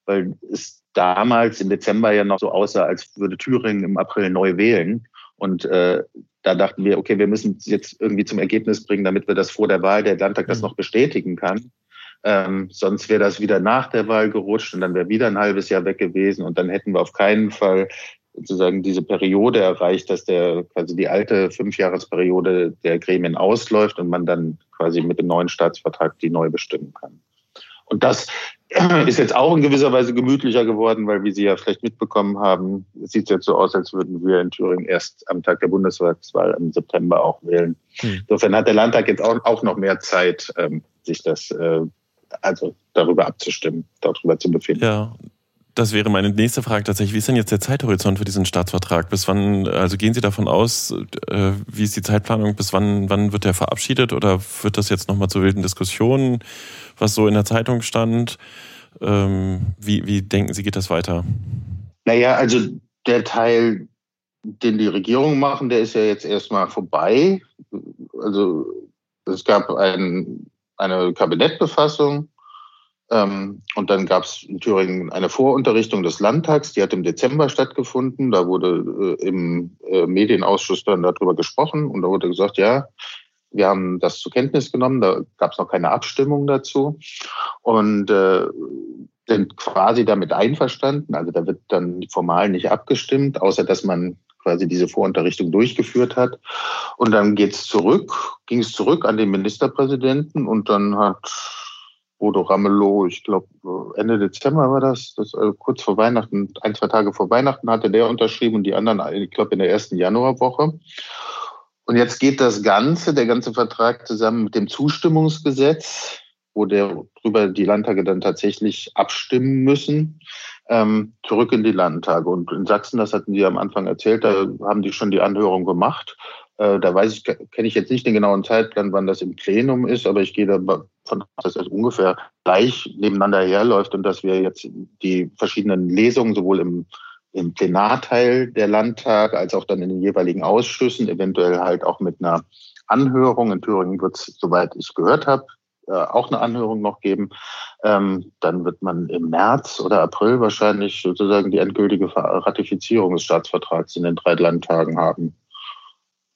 weil es damals im Dezember ja noch so aussah, als würde Thüringen im April neu wählen. Und äh, da dachten wir, okay, wir müssen es jetzt irgendwie zum Ergebnis bringen, damit wir das vor der Wahl der Landtag das mhm. noch bestätigen kann. Ähm, sonst wäre das wieder nach der Wahl gerutscht und dann wäre wieder ein halbes Jahr weg gewesen und dann hätten wir auf keinen Fall sozusagen diese Periode erreicht, dass der quasi die alte Fünfjahresperiode der Gremien ausläuft und man dann quasi mit dem neuen Staatsvertrag die neu bestimmen kann. Und das ist jetzt auch in gewisser Weise gemütlicher geworden, weil, wie Sie ja vielleicht mitbekommen haben, es sieht jetzt so aus, als würden wir in Thüringen erst am Tag der Bundestagswahl im September auch wählen. Hm. Insofern hat der Landtag jetzt auch, auch noch mehr Zeit, ähm, sich das äh, also darüber abzustimmen, darüber zu befinden. Ja, das wäre meine nächste Frage tatsächlich. Wie ist denn jetzt der Zeithorizont für diesen Staatsvertrag? Bis wann, also gehen Sie davon aus, äh, wie ist die Zeitplanung? Bis wann, wann wird der verabschiedet oder wird das jetzt nochmal zu wilden Diskussionen, was so in der Zeitung stand? Ähm, wie, wie denken Sie, geht das weiter? Naja, also der Teil, den die Regierung machen, der ist ja jetzt erstmal vorbei. Also es gab ein, eine Kabinettbefassung ähm, und dann gab es in Thüringen eine Vorunterrichtung des Landtags, die hat im Dezember stattgefunden. Da wurde äh, im äh, Medienausschuss dann darüber gesprochen und da wurde gesagt, ja, wir haben das zur Kenntnis genommen, da gab es noch keine Abstimmung dazu und äh, sind quasi damit einverstanden. Also da wird dann formal nicht abgestimmt, außer dass man quasi diese Vorunterrichtung durchgeführt hat. Und dann geht's zurück, ging es zurück an den Ministerpräsidenten und dann hat Bodo Ramelow, ich glaube Ende Dezember war das, das also kurz vor Weihnachten, ein, zwei Tage vor Weihnachten hatte der unterschrieben und die anderen, ich glaube in der ersten Januarwoche. Und jetzt geht das Ganze, der ganze Vertrag zusammen mit dem Zustimmungsgesetz, wo darüber die Landtage dann tatsächlich abstimmen müssen, ähm, zurück in die Landtage. Und in Sachsen, das hatten Sie am Anfang erzählt, da haben die schon die Anhörung gemacht. Äh, da weiß ich, kenne ich jetzt nicht den genauen Zeitplan, wann das im Plenum ist, aber ich gehe davon aus, dass das ungefähr gleich nebeneinander herläuft und dass wir jetzt die verschiedenen Lesungen sowohl im, im Plenarteil der Landtag als auch dann in den jeweiligen Ausschüssen, eventuell halt auch mit einer Anhörung. In Thüringen wird es, soweit ich gehört habe, äh, auch eine Anhörung noch geben. Ähm, dann wird man im März oder April wahrscheinlich sozusagen die endgültige Ratifizierung des Staatsvertrags in den drei Landtagen haben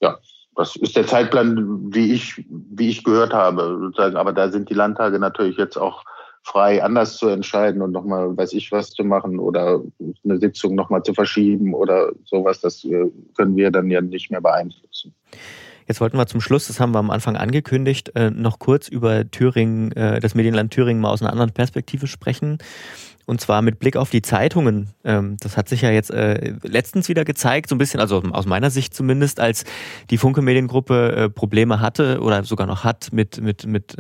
ja, das ist der Zeitplan, wie ich, wie ich gehört habe, sozusagen. Aber da sind die Landtage natürlich jetzt auch frei, anders zu entscheiden und nochmal, weiß ich, was zu machen oder eine Sitzung nochmal zu verschieben oder sowas. Das äh, können wir dann ja nicht mehr beeinflussen. Jetzt wollten wir zum Schluss, das haben wir am Anfang angekündigt, äh, noch kurz über Thüringen, äh, das Medienland Thüringen mal aus einer anderen Perspektive sprechen. Und zwar mit Blick auf die Zeitungen. Ähm, das hat sich ja jetzt äh, letztens wieder gezeigt, so ein bisschen, also aus meiner Sicht zumindest, als die Funke Mediengruppe Probleme hatte oder sogar noch hat mit, mit, mit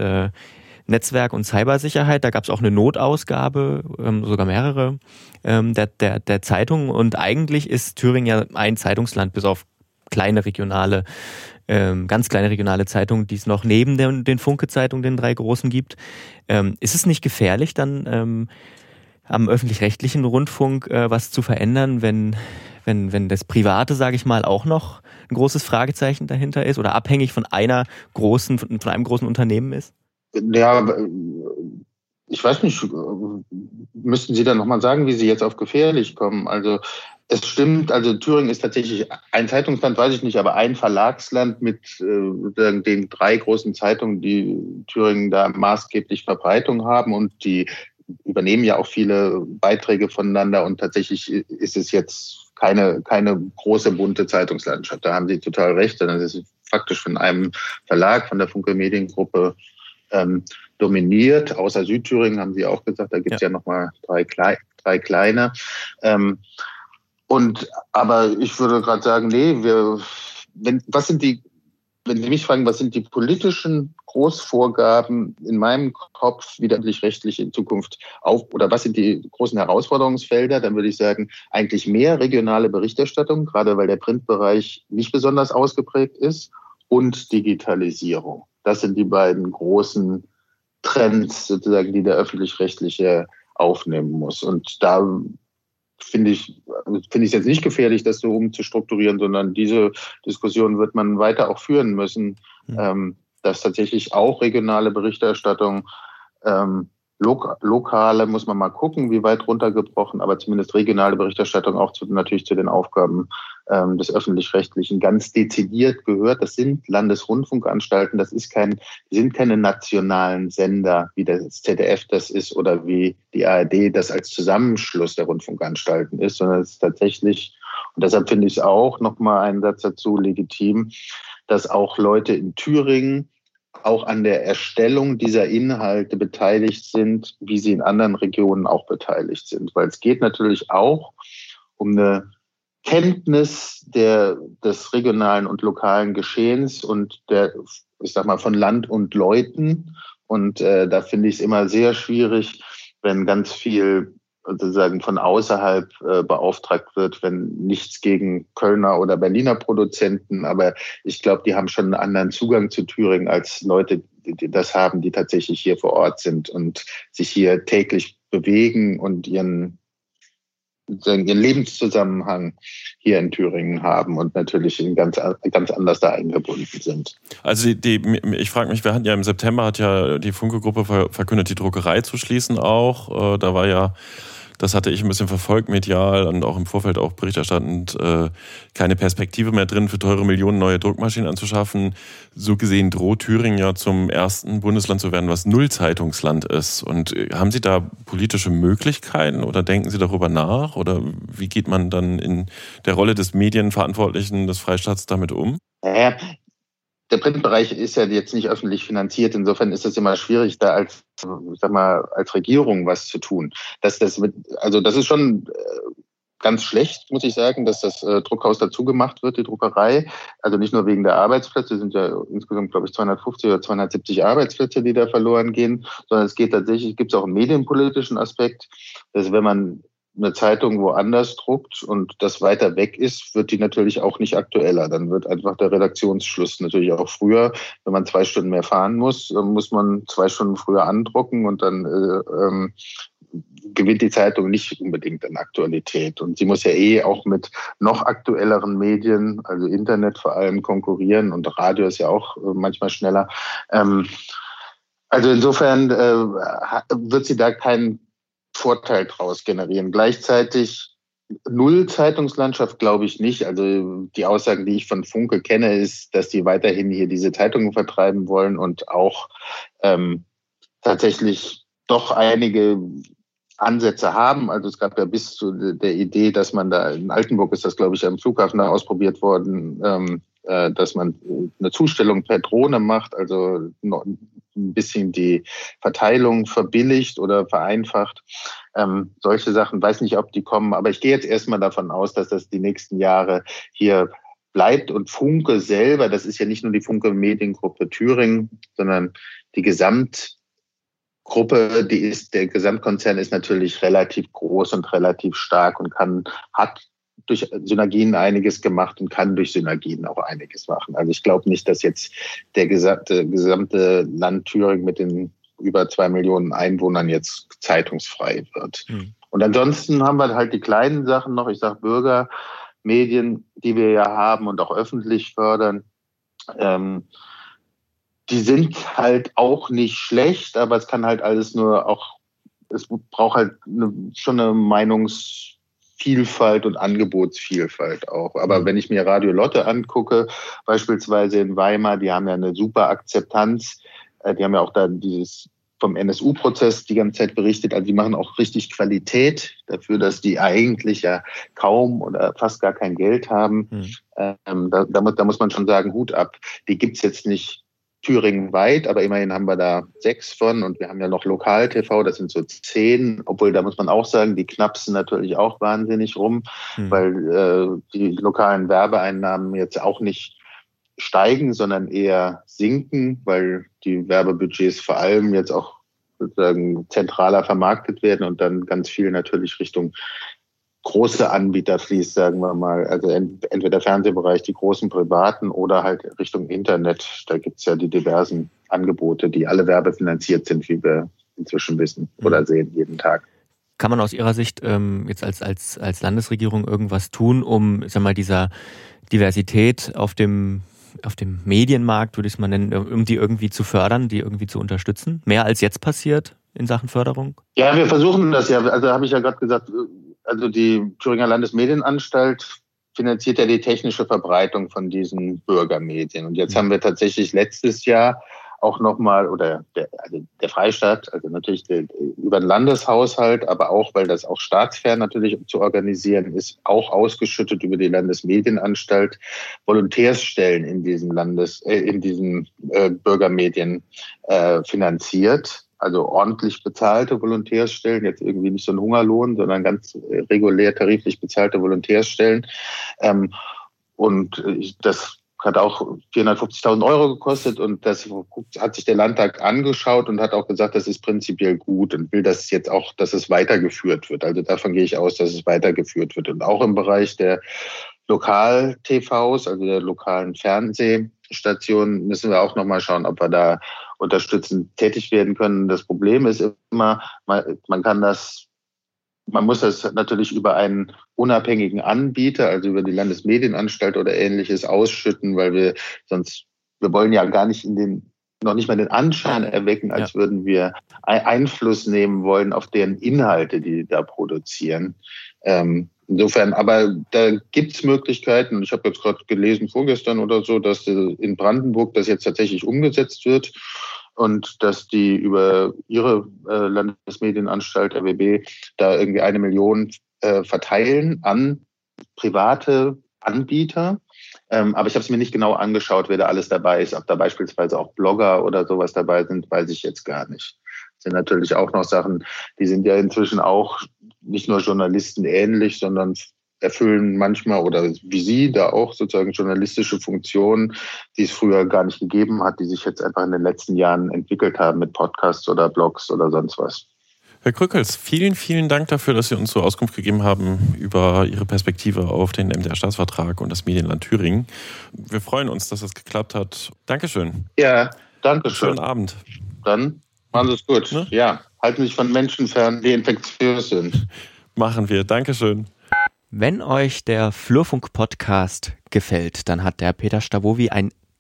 Netzwerk und Cybersicherheit. Da gab es auch eine Notausgabe, ähm, sogar mehrere ähm, der, der, der Zeitungen. Und eigentlich ist Thüringen ja ein Zeitungsland, bis auf kleine regionale, ähm, ganz kleine regionale Zeitungen, die es noch neben den, den Funke-Zeitungen, den drei großen gibt. Ähm, ist es nicht gefährlich, dann ähm, am öffentlich-rechtlichen Rundfunk äh, was zu verändern, wenn, wenn, wenn das Private, sage ich mal, auch noch ein großes Fragezeichen dahinter ist oder abhängig von einer großen, von einem großen Unternehmen ist? Ja, ich weiß nicht, müssten Sie dann nochmal sagen, wie Sie jetzt auf gefährlich kommen? Also es stimmt, also Thüringen ist tatsächlich ein Zeitungsland, weiß ich nicht, aber ein Verlagsland mit äh, den drei großen Zeitungen, die Thüringen da maßgeblich Verbreitung haben und die übernehmen ja auch viele Beiträge voneinander und tatsächlich ist es jetzt keine, keine große bunte Zeitungslandschaft. Da haben Sie total recht, sondern es ist faktisch von einem Verlag, von der Funke Mediengruppe ähm, dominiert. Außer Südthüringen haben Sie auch gesagt, da gibt es ja. ja nochmal drei, drei kleine. Ähm, und aber ich würde gerade sagen, nee, wir, wenn, was sind die, wenn Sie mich fragen, was sind die politischen Großvorgaben in meinem Kopf, wie der rechtlich in Zukunft auf, oder was sind die großen Herausforderungsfelder, dann würde ich sagen, eigentlich mehr regionale Berichterstattung, gerade weil der Printbereich nicht besonders ausgeprägt ist, und Digitalisierung. Das sind die beiden großen Trends sozusagen, die der öffentlich-rechtliche aufnehmen muss. Und da finde ich, finde ich es jetzt nicht gefährlich, das so umzustrukturieren, sondern diese Diskussion wird man weiter auch führen müssen, mhm. ähm, dass tatsächlich auch regionale Berichterstattung ähm, lokale muss man mal gucken, wie weit runtergebrochen, aber zumindest regionale Berichterstattung auch zu, natürlich zu den Aufgaben ähm, des öffentlich-rechtlichen ganz dezidiert gehört. Das sind Landesrundfunkanstalten, das ist kein, sind keine nationalen Sender, wie das ZDF das ist oder wie die ARD das als Zusammenschluss der Rundfunkanstalten ist, sondern es ist tatsächlich, und deshalb finde ich es auch nochmal einen Satz dazu legitim, dass auch Leute in Thüringen auch an der Erstellung dieser Inhalte beteiligt sind, wie sie in anderen Regionen auch beteiligt sind. Weil es geht natürlich auch um eine Kenntnis der, des regionalen und lokalen Geschehens und der, ich sag mal, von Land und Leuten. Und äh, da finde ich es immer sehr schwierig, wenn ganz viel sozusagen von außerhalb äh, beauftragt wird, wenn nichts gegen Kölner oder Berliner Produzenten, aber ich glaube, die haben schon einen anderen Zugang zu Thüringen als Leute, die das haben, die tatsächlich hier vor Ort sind und sich hier täglich bewegen und ihren ihren Lebenszusammenhang hier in Thüringen haben und natürlich ganz, ganz anders da eingebunden sind. Also die, die ich frage mich, wir hatten ja im September hat ja die Funke-Gruppe verkündet, die Druckerei zu schließen auch. Äh, da war ja das hatte ich ein bisschen verfolgt medial und auch im Vorfeld auch berichterstattend, äh, keine Perspektive mehr drin, für teure Millionen neue Druckmaschinen anzuschaffen. So gesehen droht Thüringen ja zum ersten Bundesland zu werden, was Nullzeitungsland ist. Und äh, haben Sie da politische Möglichkeiten oder denken Sie darüber nach? Oder wie geht man dann in der Rolle des Medienverantwortlichen des Freistaats damit um? Naja, der Printbereich ist ja jetzt nicht öffentlich finanziert. Insofern ist es immer schwierig, da als, sag mal, als Regierung was zu tun. Das, das mit, also das ist schon äh, ganz schlecht, muss ich sagen, dass das äh, Druckhaus dazu gemacht wird, die Druckerei. Also nicht nur wegen der Arbeitsplätze, sind ja insgesamt, glaube ich, 250 oder 270 Arbeitsplätze, die da verloren gehen, sondern es geht tatsächlich, gibt es auch einen medienpolitischen Aspekt, dass wenn man eine Zeitung woanders druckt und das weiter weg ist, wird die natürlich auch nicht aktueller. Dann wird einfach der Redaktionsschluss natürlich auch früher. Wenn man zwei Stunden mehr fahren muss, muss man zwei Stunden früher andrucken und dann äh, ähm, gewinnt die Zeitung nicht unbedingt an Aktualität. Und sie muss ja eh auch mit noch aktuelleren Medien, also Internet vor allem, konkurrieren und Radio ist ja auch äh, manchmal schneller. Ähm, also insofern äh, wird sie da keinen Vorteil daraus generieren. Gleichzeitig Null Zeitungslandschaft glaube ich nicht. Also die Aussagen, die ich von Funke kenne, ist, dass die weiterhin hier diese Zeitungen vertreiben wollen und auch ähm, tatsächlich doch einige Ansätze haben. Also es gab ja bis zu der Idee, dass man da in Altenburg ist das, glaube ich, am Flughafen da ausprobiert worden, ähm, äh, dass man eine Zustellung per Drohne macht, also ein bisschen die Verteilung verbilligt oder vereinfacht. Ähm, solche Sachen, weiß nicht, ob die kommen, aber ich gehe jetzt erstmal davon aus, dass das die nächsten Jahre hier bleibt und Funke selber, das ist ja nicht nur die Funke Mediengruppe Thüringen, sondern die Gesamtgruppe, die ist, der Gesamtkonzern ist natürlich relativ groß und relativ stark und kann, hat durch Synergien einiges gemacht und kann durch Synergien auch einiges machen. Also ich glaube nicht, dass jetzt der gesamte, gesamte Land Thüringen mit den über zwei Millionen Einwohnern jetzt zeitungsfrei wird. Mhm. Und ansonsten haben wir halt die kleinen Sachen noch. Ich sage Bürger, Medien, die wir ja haben und auch öffentlich fördern, ähm, die sind halt auch nicht schlecht, aber es kann halt alles nur auch, es braucht halt eine, schon eine Meinungsvielfalt und Angebotsvielfalt auch. Aber mhm. wenn ich mir Radio Lotte angucke, beispielsweise in Weimar, die haben ja eine super Akzeptanz. Äh, die haben ja auch da dieses vom NSU-Prozess die ganze Zeit berichtet. Also die machen auch richtig Qualität dafür, dass die eigentlich ja kaum oder fast gar kein Geld haben. Mhm. Ähm, da, da, da, muss man schon sagen, Hut ab. Die gibt's jetzt nicht Thüringen weit, aber immerhin haben wir da sechs von und wir haben ja noch Lokal-TV, das sind so zehn, obwohl da muss man auch sagen, die knapsen natürlich auch wahnsinnig rum, mhm. weil äh, die lokalen Werbeeinnahmen jetzt auch nicht steigen, sondern eher sinken, weil die Werbebudgets vor allem jetzt auch sozusagen zentraler vermarktet werden und dann ganz viel natürlich Richtung große Anbieter fließt, sagen wir mal. Also entweder Fernsehbereich, die großen privaten oder halt Richtung Internet. Da gibt's ja die diversen Angebote, die alle werbefinanziert sind, wie wir inzwischen wissen oder mhm. sehen jeden Tag. Kann man aus Ihrer Sicht ähm, jetzt als, als, als Landesregierung irgendwas tun, um sag mal, dieser Diversität auf dem auf dem Medienmarkt, würde ich es mal nennen, um die irgendwie zu fördern, die irgendwie zu unterstützen? Mehr als jetzt passiert in Sachen Förderung? Ja, wir versuchen das ja. Also habe ich ja gerade gesagt, also die Thüringer Landesmedienanstalt finanziert ja die technische Verbreitung von diesen Bürgermedien. Und jetzt haben wir tatsächlich letztes Jahr auch nochmal, oder der, also der Freistaat, also natürlich der, über den Landeshaushalt, aber auch, weil das auch staatsfern natürlich zu organisieren ist, auch ausgeschüttet über die Landesmedienanstalt Volontärsstellen in diesen Landes, äh, in diesen äh, Bürgermedien äh, finanziert also ordentlich bezahlte Volontärsstellen, jetzt irgendwie nicht so ein Hungerlohn, sondern ganz regulär tariflich bezahlte Volontärsstellen. Ähm, und das hat auch 450.000 Euro gekostet und das hat sich der Landtag angeschaut und hat auch gesagt, das ist prinzipiell gut und will das jetzt auch, dass es weitergeführt wird. Also davon gehe ich aus, dass es weitergeführt wird. Und auch im Bereich der Lokal-TVs, also der lokalen Fernsehstationen, müssen wir auch nochmal schauen, ob wir da unterstützend tätig werden können. Das Problem ist immer, man, man kann das, man muss das natürlich über einen unabhängigen Anbieter, also über die Landesmedienanstalt oder ähnliches ausschütten, weil wir sonst, wir wollen ja gar nicht in den noch nicht mal den Anschein erwecken, als ja. würden wir Einfluss nehmen wollen auf deren Inhalte, die da produzieren. Ähm, insofern, aber da gibt's Möglichkeiten. Ich habe jetzt gerade gelesen vorgestern oder so, dass in Brandenburg das jetzt tatsächlich umgesetzt wird und dass die über ihre äh, Landesmedienanstalt RWB da irgendwie eine Million äh, verteilen an private Anbieter. Ähm, aber ich habe es mir nicht genau angeschaut, wer da alles dabei ist. Ob da beispielsweise auch Blogger oder sowas dabei sind, weiß ich jetzt gar nicht. Das sind natürlich auch noch Sachen, die sind ja inzwischen auch nicht nur Journalisten ähnlich, sondern erfüllen manchmal oder wie Sie da auch sozusagen journalistische Funktionen, die es früher gar nicht gegeben hat, die sich jetzt einfach in den letzten Jahren entwickelt haben mit Podcasts oder Blogs oder sonst was. Herr Krückels, vielen, vielen Dank dafür, dass Sie uns so Auskunft gegeben haben über Ihre Perspektive auf den MDR-Staatsvertrag und das Medienland Thüringen. Wir freuen uns, dass das geklappt hat. Dankeschön. Ja, danke schön. Schönen Abend. Dann machen Sie es gut. Ne? Ja, halten Sie sich von Menschen fern, die infektiös sind. Machen wir. Dankeschön. Wenn euch der Flurfunk-Podcast gefällt, dann hat der Peter Stavovi ein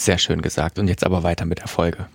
Sehr schön gesagt. Und jetzt aber weiter mit der Folge.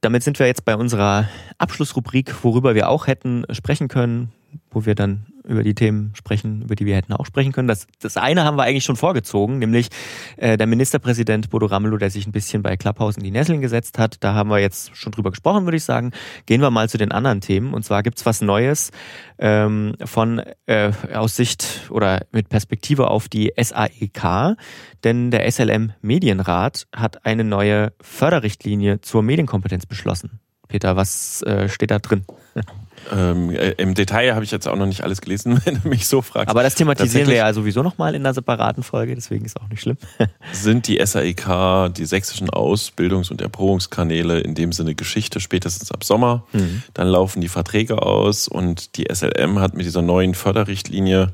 Damit sind wir jetzt bei unserer Abschlussrubrik, worüber wir auch hätten sprechen können, wo wir dann über die Themen sprechen, über die wir hätten auch sprechen können. Das, das eine haben wir eigentlich schon vorgezogen, nämlich äh, der Ministerpräsident Bodo Ramelow, der sich ein bisschen bei Clubhouse in die Nesseln gesetzt hat. Da haben wir jetzt schon drüber gesprochen, würde ich sagen. Gehen wir mal zu den anderen Themen. Und zwar gibt's was Neues ähm, von äh, aus Sicht oder mit Perspektive auf die SAEK. Denn der SLM Medienrat hat eine neue Förderrichtlinie zur Medienkompetenz beschlossen. Peter, was äh, steht da drin? Ähm, äh, Im Detail habe ich jetzt auch noch nicht alles gelesen, wenn du mich so fragst. Aber das thematisieren wir ja sowieso nochmal in einer separaten Folge, deswegen ist auch nicht schlimm. sind die SAEK, die sächsischen Ausbildungs- und Erprobungskanäle in dem Sinne Geschichte spätestens ab Sommer. Mhm. Dann laufen die Verträge aus und die SLM hat mit dieser neuen Förderrichtlinie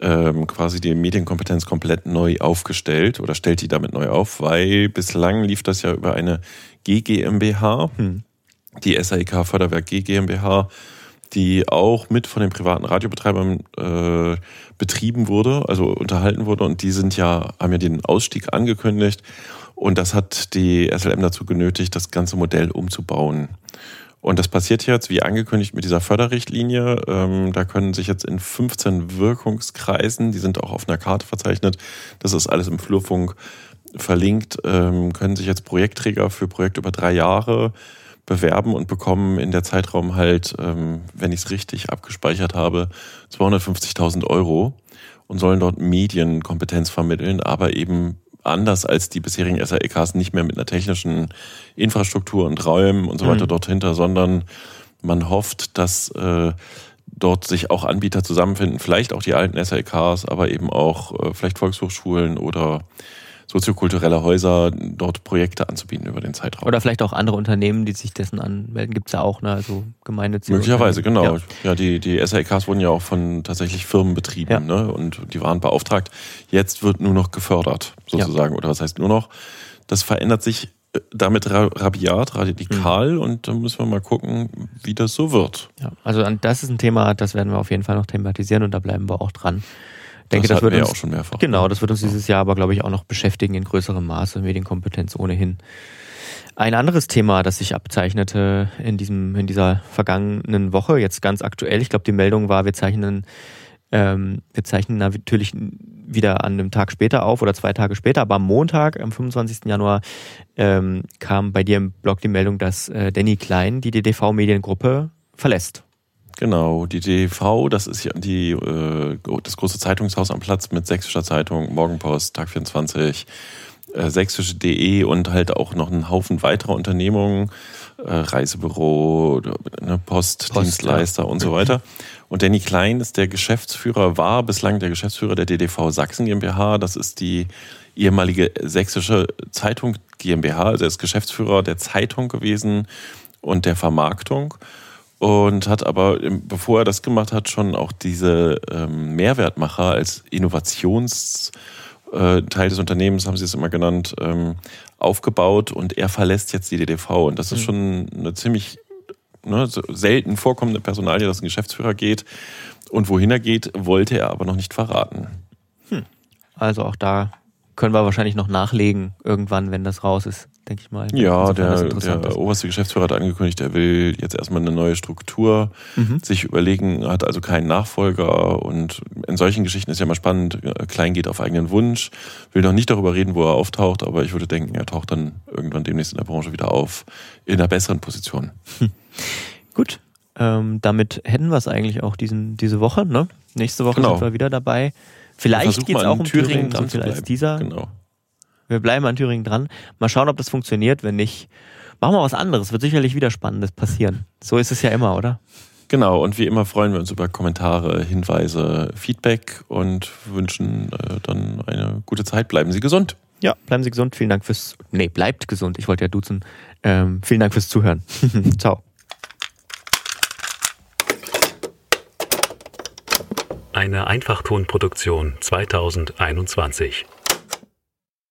ähm, quasi die Medienkompetenz komplett neu aufgestellt oder stellt die damit neu auf, weil bislang lief das ja über eine GGMBH. Mhm die SAIK Förderwerk G GmbH, die auch mit von den privaten Radiobetreibern äh, betrieben wurde, also unterhalten wurde. Und die sind ja, haben ja den Ausstieg angekündigt. Und das hat die SLM dazu genötigt, das ganze Modell umzubauen. Und das passiert jetzt, wie angekündigt, mit dieser Förderrichtlinie. Ähm, da können sich jetzt in 15 Wirkungskreisen, die sind auch auf einer Karte verzeichnet, das ist alles im Flurfunk verlinkt, ähm, können sich jetzt Projektträger für Projekte über drei Jahre bewerben und bekommen in der Zeitraum halt, ähm, wenn ich es richtig abgespeichert habe, 250.000 Euro und sollen dort Medienkompetenz vermitteln, aber eben anders als die bisherigen SAEKs nicht mehr mit einer technischen Infrastruktur und Räumen und so weiter mhm. dort hinter, sondern man hofft, dass äh, dort sich auch Anbieter zusammenfinden, vielleicht auch die alten SAEKs, aber eben auch äh, vielleicht Volkshochschulen oder soziokulturelle Häuser dort Projekte anzubieten über den Zeitraum. Oder vielleicht auch andere Unternehmen, die sich dessen anmelden, gibt es ja auch, ne? also gemeinnützige Möglicherweise, genau. Ja, ja die, die SAEKs wurden ja auch von tatsächlich Firmen betrieben ja. ne? und die waren beauftragt. Jetzt wird nur noch gefördert, sozusagen. Ja. Oder was heißt nur noch? Das verändert sich äh, damit rabiat, radikal mhm. und da müssen wir mal gucken, wie das so wird. Ja, also das ist ein Thema, das werden wir auf jeden Fall noch thematisieren und da bleiben wir auch dran denke, das, das wird wir uns, auch schon mehrfach. Genau, das wird uns dieses Jahr aber, glaube ich, auch noch beschäftigen in größerem Maße, Medienkompetenz ohnehin. Ein anderes Thema, das sich abzeichnete in diesem, in dieser vergangenen Woche, jetzt ganz aktuell, ich glaube, die Meldung war, wir zeichnen, ähm, wir zeichnen natürlich wieder an einem Tag später auf oder zwei Tage später, aber am Montag, am 25. Januar, ähm, kam bei dir im Blog die Meldung, dass äh, Danny Klein die DDV Mediengruppe verlässt. Genau, die DV, das ist ja die, äh, das große Zeitungshaus am Platz mit Sächsischer Zeitung, Morgenpost, Tag 24, äh, sächsische.de und halt auch noch einen Haufen weiterer Unternehmungen, äh, Reisebüro, ne, Postdienstleister Post, ja. und so weiter. Und Danny Klein ist der Geschäftsführer, war bislang der Geschäftsführer der DDV Sachsen GmbH. Das ist die ehemalige sächsische Zeitung GmbH. Also er ist Geschäftsführer der Zeitung gewesen und der Vermarktung und hat aber, bevor er das gemacht hat, schon auch diese ähm, Mehrwertmacher als Innovationsteil äh, des Unternehmens, haben sie es immer genannt, ähm, aufgebaut und er verlässt jetzt die DDV. Und das ist mhm. schon eine ziemlich ne, selten vorkommende Personalie, dass ein Geschäftsführer geht. Und wohin er geht, wollte er aber noch nicht verraten. Hm. Also auch da können wir wahrscheinlich noch nachlegen, irgendwann, wenn das raus ist denke ich mal. Ja, der, der oberste Geschäftsführer hat angekündigt, er will jetzt erstmal eine neue Struktur mhm. sich überlegen, hat also keinen Nachfolger und in solchen Geschichten ist ja mal spannend, Klein geht auf eigenen Wunsch, will noch nicht darüber reden, wo er auftaucht, aber ich würde denken, er taucht dann irgendwann demnächst in der Branche wieder auf, in einer besseren Position. Hm. Gut, ähm, damit hätten wir es eigentlich auch diesen, diese Woche. Ne? Nächste Woche genau. sind wir wieder dabei. Vielleicht geht es auch um Thüringen, Thüringen so viel als dieser. Genau. Wir bleiben an Thüringen dran. Mal schauen, ob das funktioniert. Wenn nicht, machen wir was anderes. Wird sicherlich wieder Spannendes passieren. So ist es ja immer, oder? Genau, und wie immer freuen wir uns über Kommentare, Hinweise, Feedback und wünschen äh, dann eine gute Zeit. Bleiben Sie gesund. Ja, bleiben Sie gesund. Vielen Dank fürs. Nee, bleibt gesund. Ich wollte ja duzen. Ähm, vielen Dank fürs Zuhören. Ciao. Eine Einfachtonproduktion 2021.